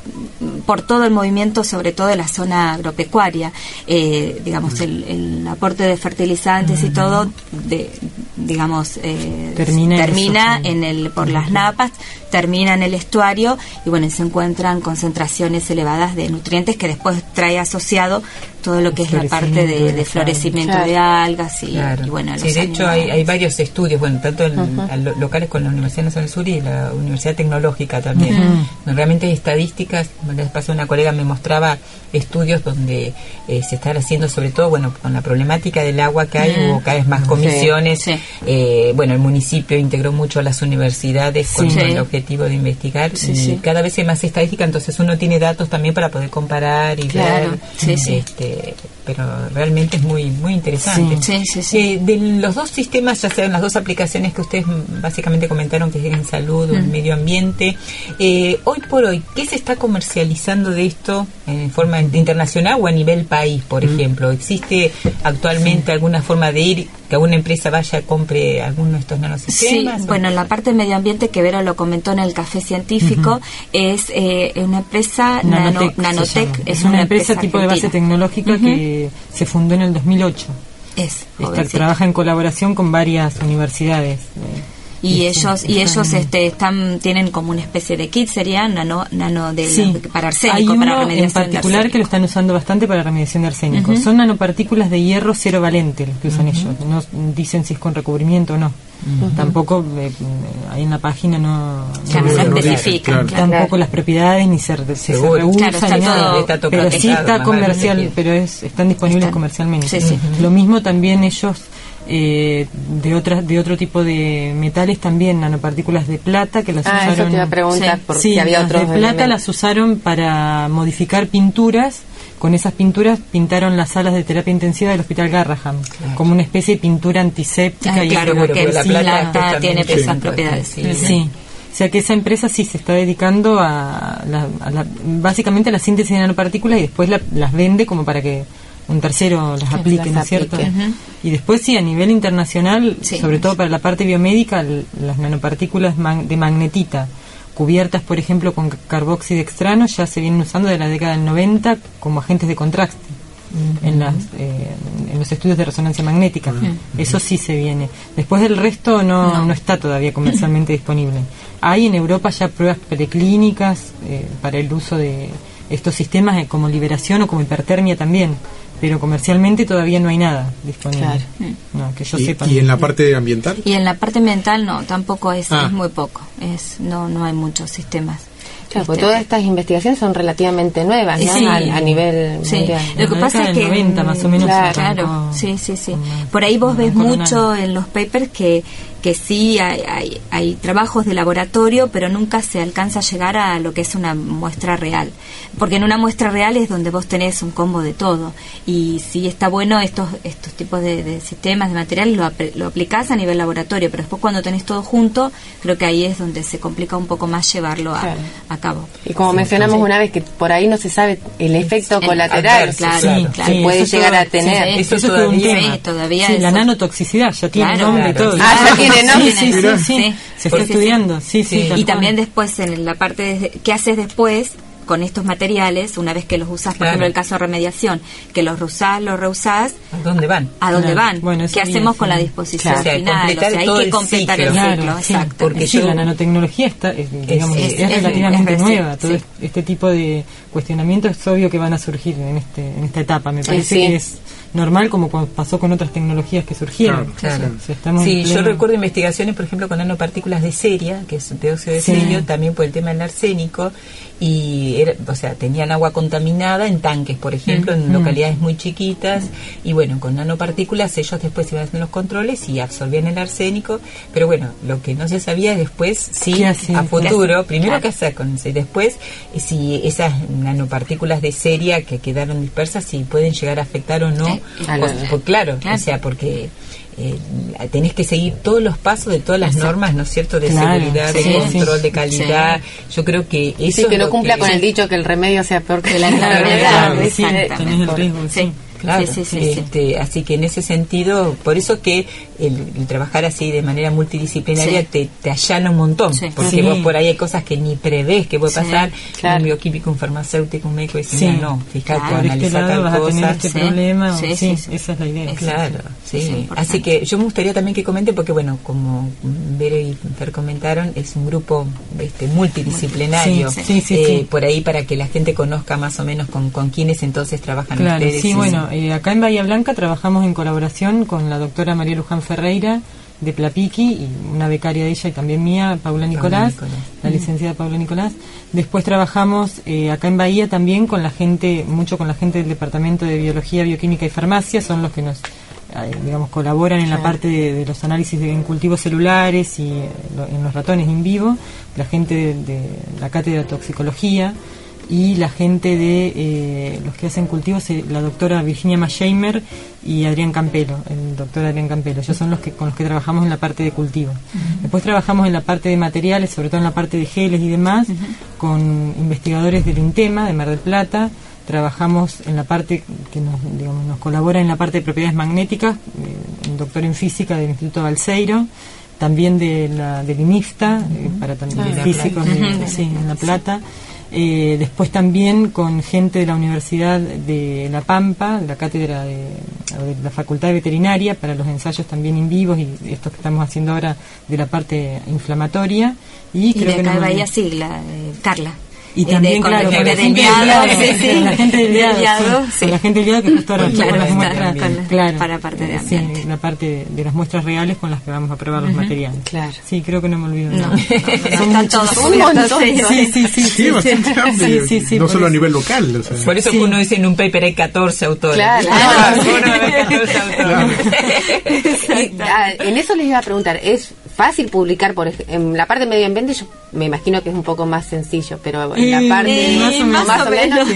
por todo el movimiento, sobre todo de la zona agropecuaria, eh, digamos, el, el aporte de fertilizantes y todo de, digamos, eh, Termina en termina el, por las napas, termina en el estuario y bueno, se encuentran concentraciones elevadas de nutrientes que después trae asociado todo lo que es la parte de, Florecimiento de florecimiento algas. de algas y, Claro. y bueno, sí, los de hecho hay, hay varios estudios, bueno, tanto en, lo- locales con la Universidad Nacional del Sur y la Universidad Tecnológica también. donde Realmente hay estadísticas, vez pasada una colega me mostraba estudios donde eh, se están haciendo, sobre todo, bueno, con la problemática del agua que hay, hubo cada vez más comisiones. Sí. Eh, bueno, el municipio integró mucho a las universidades con Sí. el objetivo de investigar Sí, y sí. cada vez hay más estadística, entonces uno tiene datos también para poder comparar y Claro, ver. sí, sí. Pero realmente es muy muy interesante. Sí, sí, sí. Eh, de los dos sistemas, ya sean las dos aplicaciones que ustedes mm, básicamente comentaron que es en salud o en medio ambiente, eh, hoy por hoy, ¿qué se está comercializando de esto en forma internacional o a nivel país, por ejemplo? ¿Existe actualmente alguna forma de ir, que alguna empresa vaya, compre alguno de estos Sí, nanosistemas? o- bueno, la parte de medio ambiente que Vero lo comentó en el café científico es eh, una empresa nano- Nanotec, se Nanotec, llama. es, una empresa tipo de base argentina. tecnológica que se fundó en el 2008. Es, jovencita. trabaja en colaboración con varias universidades. eh, y sí, ellos y ellos este están tienen como una especie de kit sería nano nano de Sí. para Hay arsénico uno para en remediación de particular que lo están usando bastante para remediación de arsénico. Son nanopartículas de hierro cero valente los que usan ellos. No dicen si es con recubrimiento o no. Tampoco eh, ahí en la página no, no no especifican, claro. tampoco las propiedades ni se, se Seguro. reusa Claro, está ni nada. todo- Está todo pero sí está comercial pero es, están disponibles Están- comercialmente sí, sí. lo mismo también ellos eh, de otras de otro tipo de metales también nanopartículas de plata que las Ah, eso usaron te iba a preguntar, Sí. porque Sí, había las otros de plata elementos. las usaron para modificar pinturas. Con esas pinturas pintaron las salas de terapia intensiva del Hospital Garraham, como una especie de pintura antiséptica. Ah, y claro, porque la sí, plata la tiene esas sí. propiedades Sí. Sí. O sea que esa empresa sí se está dedicando a, la- a la- básicamente a la síntesis de nanopartículas y después la- las vende como para que un tercero las aplique, ¿no es cierto? Y después sí, a nivel internacional, Sí. sobre todo para la parte biomédica, las nanopartículas de magnetita, cubiertas por ejemplo con carbóxido extrano, ya se vienen usando de la década del 90 como agentes de contraste. En, las, eh, en los estudios de resonancia magnética. Eso sí se viene. Después del resto no, no. está todavía comercialmente disponible. Hay en Europa ya pruebas preclínicas eh, para el uso de estos sistemas eh, como liberación o como hipertermia también, pero comercialmente todavía no hay nada disponible. Claro. No, que yo ¿Y, sepa. y en la parte ambiental? y en la parte ambiental no tampoco es, Ah. es muy poco es no no hay muchos sistemas Claro, porque Este, todas estas investigaciones son relativamente nuevas, ¿no? Sí. a, a nivel Sí, mundial. lo que pasa es que 90 más o menos Claro, sí, sí, sí. Por ahí vos ves mucho en los papers que, que sí hay, hay, hay trabajos de laboratorio, pero nunca se alcanza a llegar a lo que es una muestra real. Porque en una muestra real es donde vos tenés un combo de todo. Y sí está bueno estos estos tipos de, de sistemas, de materiales, lo, lo aplicás a nivel laboratorio, pero después cuando tenés todo junto, creo que ahí es donde se complica un poco más llevarlo a, Claro. a cabo. Y como mencionamos una vez que por ahí no se sabe el efecto colateral claro, Sí, claro. que sí, puede llegar todo- a tener. sí, Eso Eso es todo un todavía- todavía Sí, eso- la nanotoxicidad ya tiene Claro, nombre y todo. Ah, ya tiene Sí, sí, sí, sí. Sí. Se sí. estudiando, sí, sí. Y cual. también después en la parte de qué haces después con estos materiales, una vez que los usas, por Claro. ejemplo, el caso de remediación, que los reusás, los reusás, ¿A dónde van? ¿a dónde Claro. van? Bueno, ¿Qué bien, hacemos sí. con la disposición Claro. O sea, final? O sea, hay todo que el completar ciclo. el ciclo, sí, exacto. porque sí, yo- la nanotecnología está, es, digamos, es- es, es- relativamente nueva. Todo sí. es- este tipo de cuestionamientos es obvio que van a surgir en este en esta etapa. Me parece sí. que es normal como pasó con otras tecnologías que surgieron. Claro. O sea, estamos Sí, yo recuerdo investigaciones, por ejemplo, con nanopartículas de ceria, que es dióxido de Sí. también por el tema del arsénico, y era, o sea, tenían agua contaminada en tanques, por ejemplo, en localidades muy chiquitas, y bueno, con nanopartículas ellos después iban haciendo los controles y absorbían el arsénico, pero bueno, lo que no se sabía es después, sí, a futuro, ¿Qué primero Claro. qué hacer con eso, y después si esas nanopartículas de ceria que quedaron dispersas, si pueden llegar a afectar o no, Sí. La- pues claro, Claro. o sea, porque eh, tenés que seguir todos los pasos de todas las Exacto. normas, ¿no es cierto?, de Claro, seguridad, sí, de control, sí. de calidad. Yo creo que eso Sí, que es no lo cumpla que- con el dicho que el remedio sea peor que la enfermedad. Claro, sí, sí. Este, así que en ese sentido, por eso que el, el trabajar así de manera multidisciplinaria Sí. te, te allana un montón, Sí. porque Sí. vos por ahí hay cosas que ni prevés que puede Sí, pasar, claro. un bioquímico, un farmacéutico, un médico, y Sí. no, fíjate, Claro. Este analiza lado tal vas a tener cosa. este Sí. problema. Sí, Sí, sí, sí. esa es la idea. Claro, sí. Así que yo me gustaría también que comente, porque bueno, como Vero y Fer comentaron, es un grupo este, multidisciplinario. Sí, sí, sí, eh, sí. Por ahí para que la gente conozca más o menos con, con quiénes entonces trabajan Claro, ustedes. sí, bueno, eh, acá en Bahía Blanca trabajamos en colaboración con la doctora María Luján Ferreira de Plapiqui y una becaria de ella y también mía, Paula Nicolás, Nicolás. la licenciada Paula Nicolás. Después trabajamos eh, acá en Bahía también con la gente, mucho con la gente del Departamento de Biología, Bioquímica y Farmacia, son los que nos, eh, digamos, colaboran en la parte de, de los análisis de, en cultivos celulares y eh, en los ratones in vivo, la gente de, de la cátedra de toxicología y la gente de eh, los que hacen cultivos, eh, la doctora Virginia Masheimer y Adrián Campelo, el doctor Adrián Campelo. Ellos son los que con los que trabajamos en la parte de cultivo. Después trabajamos en la parte de materiales, sobre todo en la parte de geles y demás, con investigadores del INTEMA de Mar del Plata. Trabajamos en la parte que nos, digamos, nos colabora en la parte de propiedades magnéticas, eh, un doctor en física del Instituto Balseiro, también de la, del INIFTA, para también De La físicos de, sí, en La Plata. Eh, después también con gente de la Universidad de La Pampa, de la cátedra de, de la Facultad de Veterinaria, para los ensayos también en vivos y estos que estamos haciendo ahora de la parte inflamatoria. Y, Y creo de que acá de no- Bahía Sigla, eh, Carla. Y Eh, también, de- con claro, la con la gente con la gente con la gente que justo ahora Claro, con las muestras, con la- claro, para la parte de eh, sí, ambiente. la parte de, de las muestras reales con las que vamos a probar los materiales. Claro. Sí, creo que no me olvido. No, están todos Un montón. sí, Sí, sí, sí, Sí. Sí, sí, sí, no por solo a eso. nivel local. o sea. Por eso uno dice en un paper hay 14 autores. Claro. en eso les iba a preguntar, ¿es fácil publicar por en la parte de medio ambiente? Yo me imagino que es un poco más sencillo, pero en la Eh, parte más o menos. más o menos.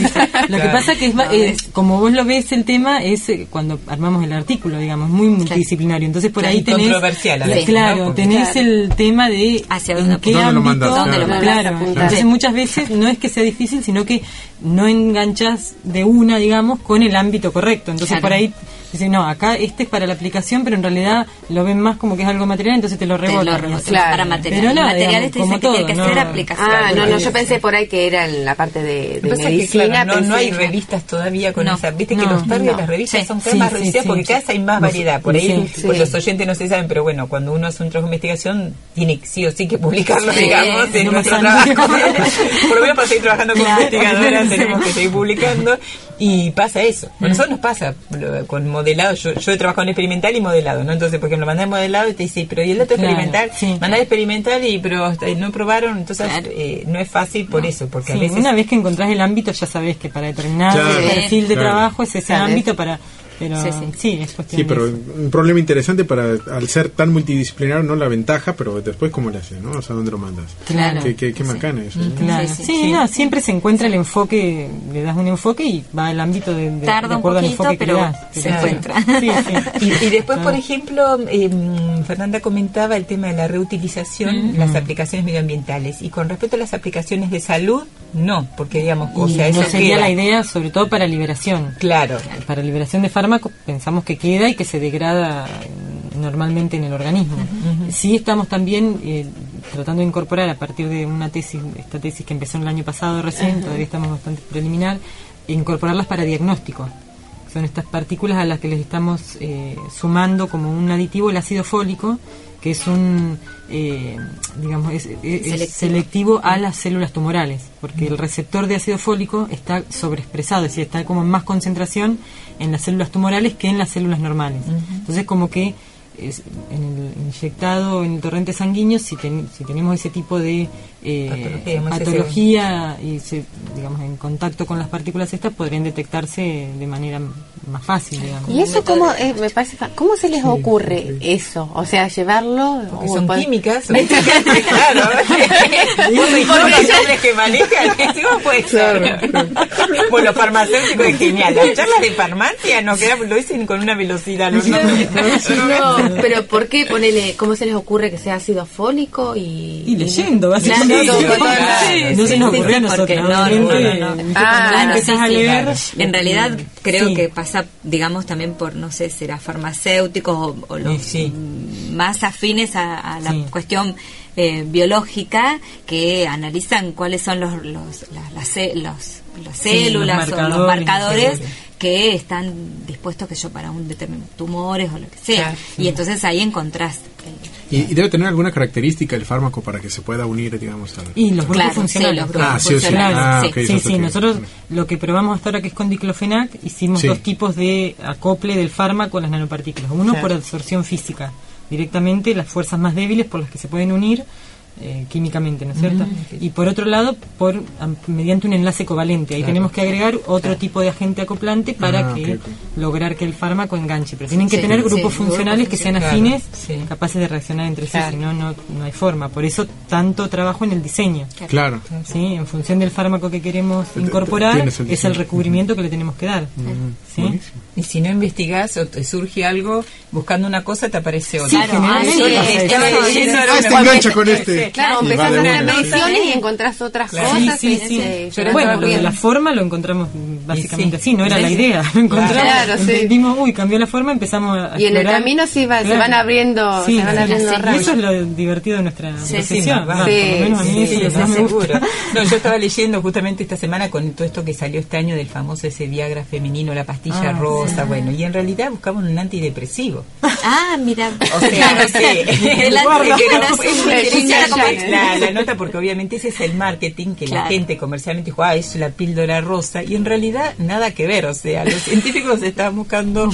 Lo que pasa que es, ma- eh, como vos lo ves el tema es eh, cuando armamos el artículo, digamos, muy multidisciplinario. Entonces por Claro, ahí tenés controversial a eh, veces, claro, ¿no? Tenés Claro. el tema de Hacia en dónde qué apuntar. ¿Dónde lo mandas? ¿Dónde lo mandas? claro. Apuntar. Entonces muchas veces no es que sea difícil, sino que no enganchas de una, digamos, con el ámbito correcto. Entonces Claro. por ahí dicen, no, acá este es para la aplicación, pero en realidad lo ven más como que es algo material, entonces te lo rebotan. Claro. Para materiales. Pero no, materiales digamos, te como dicen que tiene que ser no. aplicación. Ah, no, no, yo pensé por ahí que era en la parte de, de que, medicina. claro, no, no hay revistas todavía con No, esa. Viste que los targets las revistas Sí, son cada sí, más reducidas sí. porque cada vez hay más variedad. Por ahí, Sí, pues sí. los oyentes no se saben, pero bueno, cuando uno hace un trabajo de investigación, tiene sí o sí que publicarlo, Sí, digamos, en no nuestro trabajo. Por lo menos para seguir trabajando como investigadora, tenemos que seguir publicando. Y pasa eso. A nosotros nos pasa con modelado. Yo, yo he trabajado en experimental y modelado, ¿no? Entonces, por ejemplo, mandé modelado y te dice, pero ¿y el otro Claro, experimental? sí. Mandá experimental y pero eh, no probaron. Entonces, Claro. eh, no es fácil por eso, porque a veces una vez que encontrás el ámbito ya sabés que para determinado Claro, perfil de claro. trabajo es ese Claro, ámbito para pero Sí, sí, sí. es cuestión Sí, de pero eso. un problema interesante para, al ser tan multidisciplinario, no la ventaja, pero después cómo le haces, ¿no? O sea, ¿dónde lo mandas? Claro. Qué, qué, qué macana eso. ¿no? Claro. Sí, Sí, sí. no, siempre se encuentra el enfoque, le das un enfoque y va al ámbito de, de, Tarda de un acuerdo al poquito, enfoque que pero le das. se Claro. encuentra. Sí, sí. Y, y después, por ejemplo, eh, Fernanda comentaba el tema de la reutilización, las aplicaciones medioambientales. Y con respecto a las aplicaciones de salud, no, porque digamos, o Y sea, eso no sería queda. la idea, sobre todo para liberación. Claro. Para liberación de fármacos pensamos que queda y que se degrada normalmente en el organismo. Sí estamos también eh, tratando de incorporar a partir de una tesis, esta tesis que empezó el año pasado recién, todavía estamos bastante preliminar, incorporarlas para diagnóstico. Son estas partículas a las que les estamos eh, sumando como un aditivo el ácido fólico, que es un, eh, digamos, es, Selectivo. selectivo a las células tumorales, porque el receptor de ácido fólico está sobreexpresado, es decir, está como en más concentración en las células tumorales que en las células normales. Entonces, como que es- en el inyectado en el torrente sanguíneo, si, ten- si tenemos ese tipo de eh, Patología, y se, digamos en contacto con las partículas estas, podrían detectarse de manera más fácil, digamos. ¿Y eso cómo, eh, me parece, cómo se les ocurre eso? O sea, llevarlo... Porque o son pod- químicas. claro. Los hombres que manejan. ¿Cómo puede ser? Bueno, los farmacéuticos es genial. Las charlas de farmacia no queda, lo dicen con una velocidad. Los nombres. No, pero ¿por qué ponele, cómo se les ocurre que sea ácido fólico y... Y leyendo, básicamente. No se nos ocurrió a nosotros. a leer. En realidad creo Sí. que pasa, digamos, también por, no sé, será farmacéuticos o, o los Sí, sí. más afines a, a la Sí. cuestión eh, biológica que analizan cuáles son los, los, las, las los- las Sí, células los o los marcadores, que están dispuestos que yo para un determinado tumores o lo que sea. Claro, y entonces ahí encontrás. eh, Y, y debe tener alguna característica el fármaco para que se pueda unir, digamos, al... Y los grupos Claro, sí, funcionales. los grupos Ah, sí Ah, sí. Sí, que- nosotros lo que probamos hasta ahora que es con diclofenac, hicimos Sí. dos tipos de acople del fármaco con las nanopartículas. Uno Claro. por absorción física, directamente las fuerzas más débiles por las que se pueden unir eh, químicamente, ¿no es cierto? Y por otro lado, por am- mediante un enlace covalente. Ahí tenemos que agregar otro tipo de agente acoplante para Ah, que lograr que el fármaco enganche. Pero tienen que Sí, tener sí, grupos funcionales que sean afines, Claro, sí. capaces de reaccionar entre sí, Claro. si no, no no hay forma. Por eso tanto trabajo en el diseño. Claro. ¿sí? En función del fármaco que queremos incorporar, el es el recubrimiento que le tenemos que dar. ¿sí? Y si no investigás o te surge algo, buscando una cosa te aparece otra. Sí, eso. estaba Sí, sí, Ah, una- este engancha con este. Claro, empezás a hacer mediciones y encontrás otras Claro. cosas. Sí, sí, y- sí. sí, Yo era bueno, lo de la forma lo encontramos básicamente así, no era la Sí. idea. Lo encontramos, Claro, sí. entendimos, uy, cambió la forma, empezamos a Y en el camino sí va- se van abriendo, Sí, se van sí, abriendo. Y eso es lo divertido de nuestra Sí, profesión. por lo menos a mí eso me gusta. No, yo estaba leyendo justamente esta semana con todo esto que salió este año del famoso ese Viagra femenino, la pastilla Ah, rosa, bueno, y en realidad buscaban un antidepresivo. Ah, mira. O sea, sí. El Guarda. La, la nota porque obviamente ese es el marketing que la gente comercialmente dijo, ah, es la píldora rosa y en realidad nada que ver, o sea, los científicos estaban buscando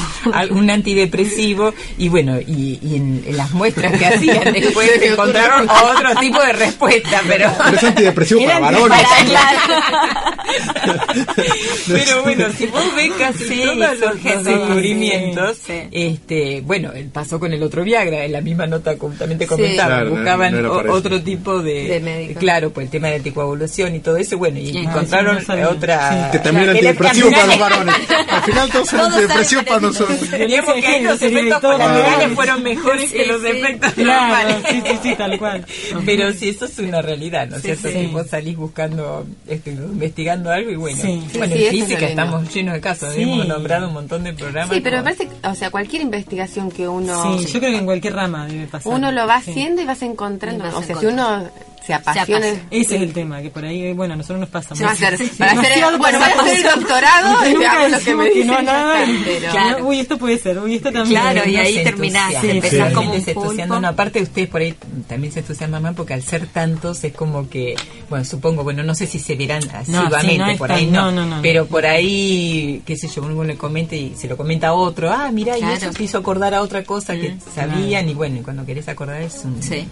un antidepresivo y bueno, y, y en, en las muestras que hacían después encontraron otro tipo de respuesta, pero... Pero es antidepresivo para varones. Pero bueno, si vos ves casi Sí, todos los, descubrimientos, sí, sí. este, bueno, pasó con el otro Viagra, en la misma nota como también te comentaba, Claro, buscaban no. Otro tipo de, De médico. claro, pues el tema de anticoagulación y todo eso, bueno, y Ah, encontraron sí, no otra Que también que antidepresivo para los varones. Al final todos Todos antidepresivos para nosotros. Teníamos que ahí los efectos colaterales fueron mejores que Sí, los sí. efectos Claro, normales. sí, sí, sí, tal cual. Pero si eso es una realidad, ¿no es Sí, cierto? sí. Que vos salís buscando, este, investigando algo y bueno, Sí. Sí, bueno, sí, en física estamos llenos de casos, Sí. hemos nombrado un montón de programas. Sí, pero me parece, o sea, cualquier investigación que uno Sí, yo creo que en cualquier rama debe pasar. uno lo va Sí. haciendo y vas encontrando. O sea, si uno se apasiona. apasiona. Ese es el tema, que por ahí, bueno, a nosotros nos pasa Se va a mucho. hacer, Sí, para hacer, el doctorado y Nunca lo que me dicen. no nada, está, pero- Claro. Uy, esto puede ser, uy, esto también. Claro, y ahí terminás, entusiasma. empezás Sí, como sí. un Se entusiasma. pulpo. No, aparte ustedes por ahí también se entusiasman más porque al ser tantos es como que, bueno, supongo, bueno, no sé si se verán asiduamente, sí, no por tan- ahí no, no, no, no. pero por ahí, qué sé yo, uno le comenta y se lo comenta a otro, ah, mira, y eso te hizo acordar a otra cosa que Mm, sabían y bueno, y cuando querés acordar es un- Sí.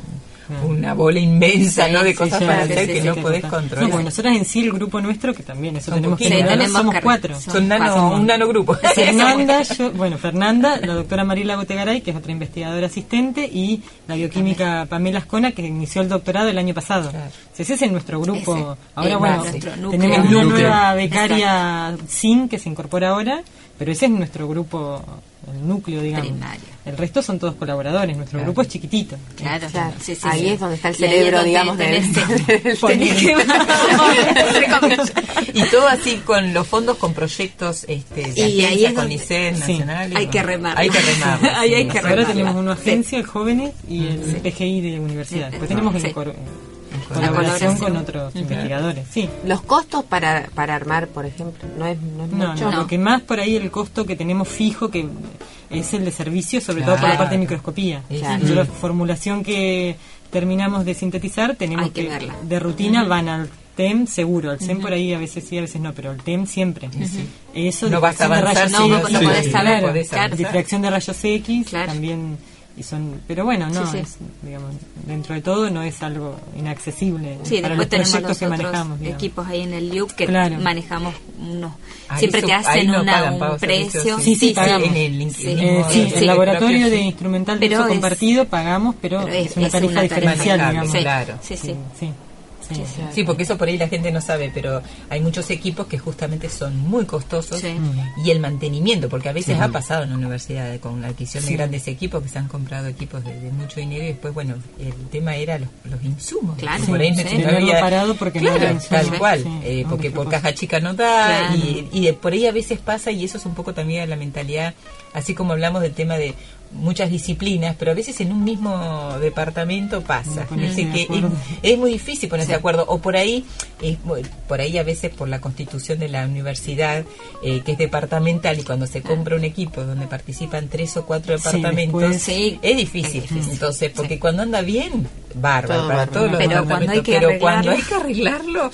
Una bola inmensa, Sí, ¿no? De sí, cosas Sí, para sí, hacer sí, que sí, no sí, podés controlar. No, porque nosotros en sí el grupo nuestro, que también eso tenemos que tenemos somos cuatro. son Son nano, Somos- un nanogrupo. Fernanda, yo, bueno, Fernanda, la doctora Mariela Gotegaray, que es otra investigadora asistente, y la bioquímica Pamela Ascona, que inició el doctorado el año pasado. Claro. Ese es en nuestro grupo. Ese. Ahora, El bueno, nuestro tenemos una núcleo. nueva becaria SIN que se incorpora ahora, pero ese es nuestro grupo, el núcleo, digamos. Primario. El resto son todos colaboradores, nuestro grupo es chiquitito. Claro, Claro. Sí, sí, Ahí sí. es donde está el cerebro, digamos, técnico. y todo así con los fondos con proyectos este, de Y ahí es con ICEN, Sí. nacionales. Hay que bueno, remar. Hay que remar. Ahí hay que Ahora tenemos una agencia de jóvenes y el PGI de universidad. Después tenemos Sí. en cor- La colaboración colaboración. con otros investigadores. Sí. Los costos para, para armar, por ejemplo, no es, no es No, mucho. no, lo que más por ahí el costo que tenemos fijo que es el de servicio, sobre todo por la Claro. parte de microscopía. Claro. La formulación que terminamos de sintetizar tenemos Hay que verla. de rutina van al TEM seguro, al CEM por ahí a veces sí, a veces no, pero el TEM siempre. Eso No vas a difracción de avanzar rayos no- X, no podés saber, claro, podés claro. avanzar. difracción de rayos X Claro. también y son pero bueno no Sí, sí. es digamos dentro de todo no es algo inaccesible Sí, para después los tenemos proyectos que manejamos digamos. equipos ahí en el LIUC que Claro. manejamos unos Ahí siempre su- te ahí hacen no una, pagan un precio Sí, sí, pagamos. En el, Sí. el Eh, mismo- sí, sí, el laboratorio que de instrumental de Pero uso es- compartido pagamos, pero, pero es, una es tarifa una tarifa diferencial, digamos. claro. Sí, sí. Sí. Sí, porque eso por ahí la gente no sabe, pero hay muchos equipos que justamente son muy costosos Sí. y el mantenimiento, porque a veces Sí. ha pasado en la universidad con la adquisición Sí. de grandes equipos que se han comprado equipos de, de mucho dinero y después, bueno, el tema era los, los insumos. Claro. por ahí Sí, no- sí. no Tenerlo había- parado porque no claro, había insumos. tal cual, Sí. eh, porque por caja chica no da Claro. y, y de- por ahí a veces pasa y eso es un poco también la mentalidad, así como hablamos del tema de muchas disciplinas, pero a veces en un mismo departamento pasa. de que es, muy difícil ponerse de acuerdo o por ahí es muy- por ahí a veces por la constitución de la universidad eh, que es departamental y cuando se compra un equipo donde participan tres o cuatro Sí, departamentos después- Sí. es difícil Es difícil. entonces porque cuando anda bien bárbaro Todo para todos los Pero cuando hay departamentos, que pero cuando hay que arreglarlo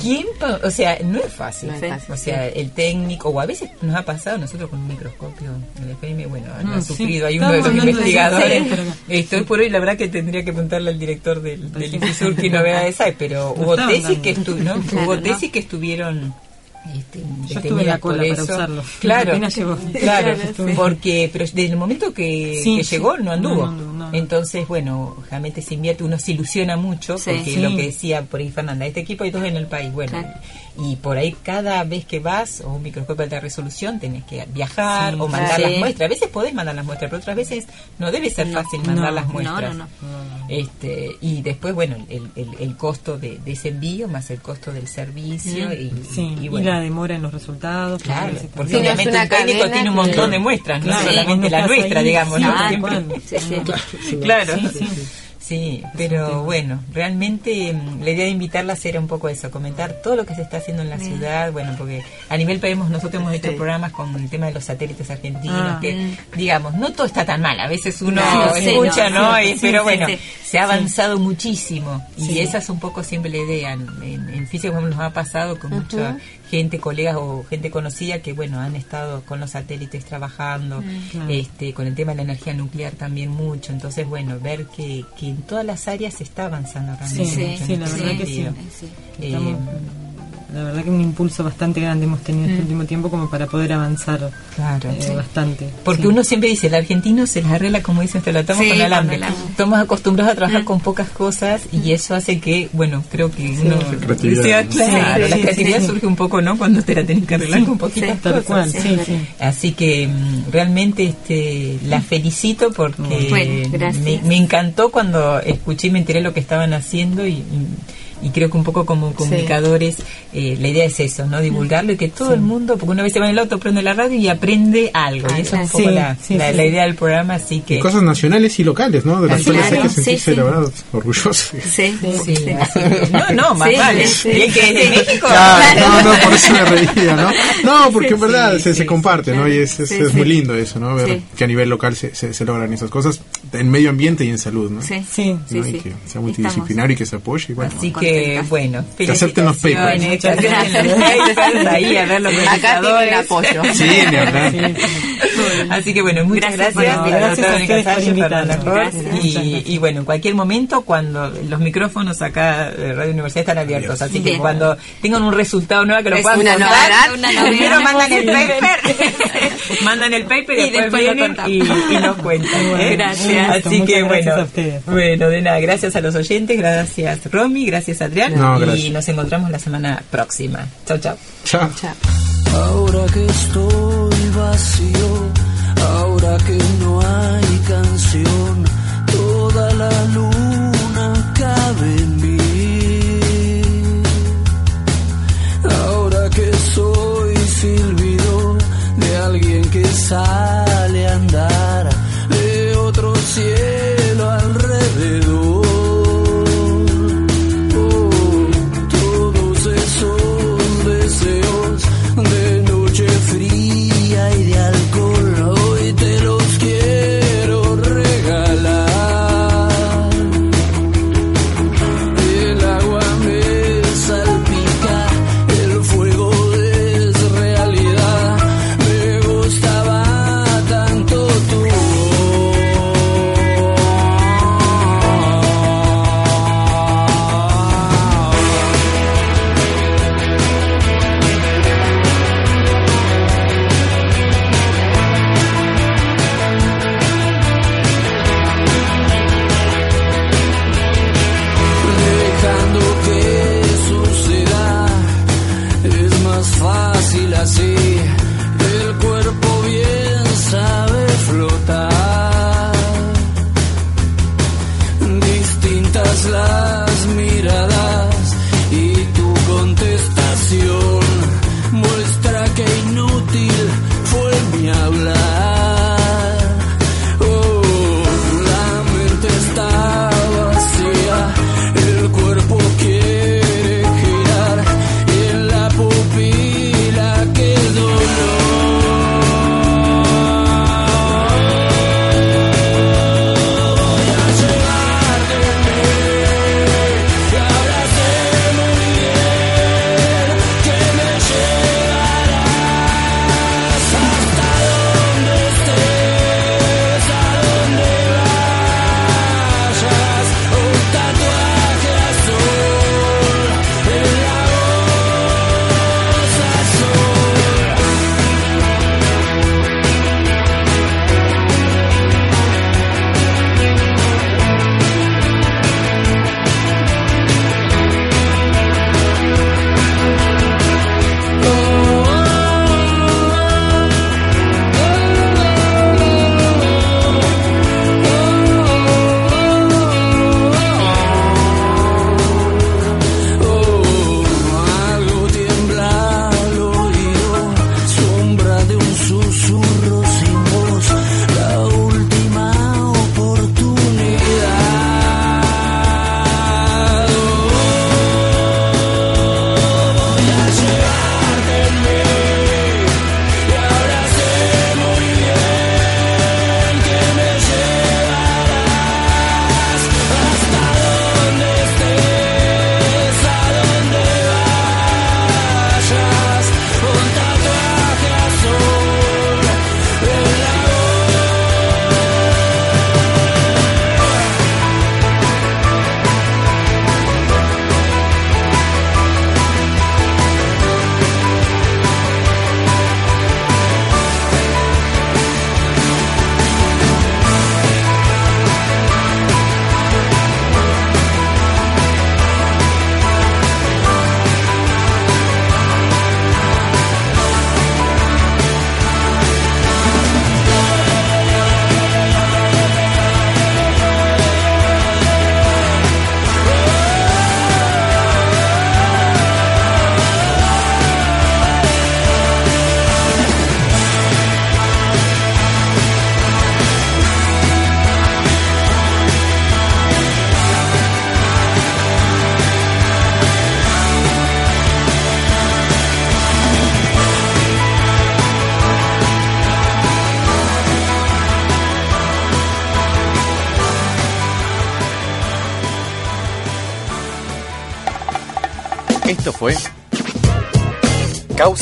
¿Quién? O sea, no es fácil. No es o sea, el técnico, o a veces nos ha pasado nosotros con un microscopio, el FM, bueno, ha Mm, sí. sufrido, hay uno de los investigadores. sí, pero- Esto hoy por hoy, la verdad que tendría que preguntarle al director del, del IFISUR qué novedades hay, pero No hubo tesis que, estu ¿no? Claro, hubo ¿no? tesis que estuvieron este, Yo estuve en la cola para usarlo. Claro, llegó. claro, porque pero desde el momento que, Sí, que sí. llegó no anduvo. No, no anduvo, no, no. Entonces, bueno, realmente se invierte, uno se ilusiona mucho, Sí. porque lo que decía por ahí Fernanda, este equipo hay dos en el país, bueno, Claro. y por ahí cada vez que vas o un microscopio de alta resolución tenés que viajar o mandar las muestras. A veces podés mandar las muestras, pero otras veces no debe ser fácil mandar las muestras. Este, y después, bueno, el, el, el costo de, de ese envío más el costo del servicio y, Sí, y y, bueno. La demora en los resultados. Claro, porque obviamente un técnico cadena tiene un que- montón de muestras, no solamente la nuestra, ahí, digamos, sí, ¿no? tal Siempre- cual. Sí, sí. Claro. Sí, sí. Sí, pero bueno, realmente mm, la idea de invitarlas era un poco eso, comentar todo lo que se está haciendo en la ciudad, bueno, porque a nivel país nosotros hemos hecho programas con el tema de los satélites argentinos, Ah. que digamos, no todo está tan mal, a veces uno No, sí, escucha, no, ¿no? sí, Y- sí, pero bueno, sí. se ha avanzado muchísimo y Sí. esa es un poco siempre la idea. En, en, en física nos ha pasado con mucha gente, colegas o gente conocida que, bueno, han estado con los satélites trabajando, Claro. este, con el tema de la energía nuclear también mucho. Entonces, bueno, ver que, que en todas las áreas se está avanzando realmente. Sí, mucho sí, la este verdad que sentido. Sí. Eh, Estamos- la verdad que un impulso bastante grande hemos tenido este último tiempo como para poder avanzar claro. eh, bastante. Porque Sí. uno siempre dice, el argentino se las arregla, como dicen, te lo atamos Sí, con alambre. Estamos acostumbrados a trabajar con pocas cosas y eso hace que, bueno, creo que uno... creatividad, sea ¿no? claro, Sí, la creatividad sí. surge un poco, ¿no? Cuando te la tenés que arreglar con poquitas Tal cosas. cual, sí, sí. Así que mm, realmente este, la felicito porque Bueno, gracias. me, me encantó cuando escuché y me enteré lo que estaban haciendo y, y- y creo que un poco como comunicadores eh, la idea es eso, ¿no? Divulgarlo y que todo el mundo, porque una vez se va en el auto, prende la radio y aprende algo. y eso es un poco Sí, la, sí, la- sí, la sí. idea del programa, así que... Y cosas nacionales y locales, ¿no? De las Claro, cuales hay que sentirse, sí. la verdad, orgullosos. Sí. Sí, no, no, más Sí, vale. sí. Y el que es de México, Claro, no, no, por eso me reía, ¿no? No, porque en verdad se, se comparte, ¿no? Y es, es, Sí, es sí. muy lindo eso, ¿no? Ver Sí. que a nivel local se, se, se logran esas cosas en medio ambiente y en salud, ¿no? Sí, Sí, que sea multidisciplinario y que se apoye. Y bueno, Así que, Contentas. bueno, Que acepten los papers. ahí a ver los Acá tiene el realizadores. apoyo. Sí, ni hablar. Así que bueno, muchas Gracias y, y bueno, en cualquier momento cuando los micrófonos acá de Radio Universidad están abiertos, así que Bien. cuando tengan un resultado nuevo que lo Es puedan una contar, novedad. Una novedad. primero mandan el paper, mandan el paper y, después, vienen y, y nos cuentan. ¿eh? Gracias. Así Muchas que gracias bueno, a ustedes. bueno, de nada, gracias a los oyentes, gracias Romy, gracias Adrián No, y gracias. nos encontramos la semana próxima. Chao, chao. Chao. Ahora que estoy vacío, ahora que no hay canción, toda la luna cabe en mí. Ahora que soy silbido de alguien que sale a andar de otro cielo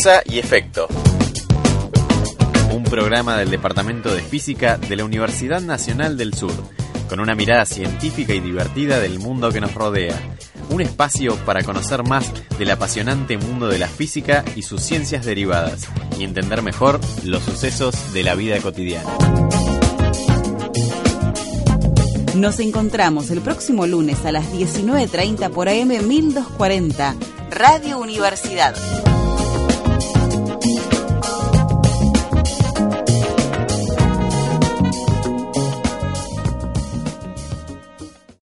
Causa y Efecto. Un programa del Departamento de Física de la Universidad Nacional del Sur, con una mirada científica y divertida del mundo que nos rodea. Un espacio para conocer más del apasionante mundo de la física y sus ciencias derivadas y entender mejor los sucesos de la vida cotidiana. Nos encontramos el próximo lunes a las 19.30 por AM 1240, Radio Universidad.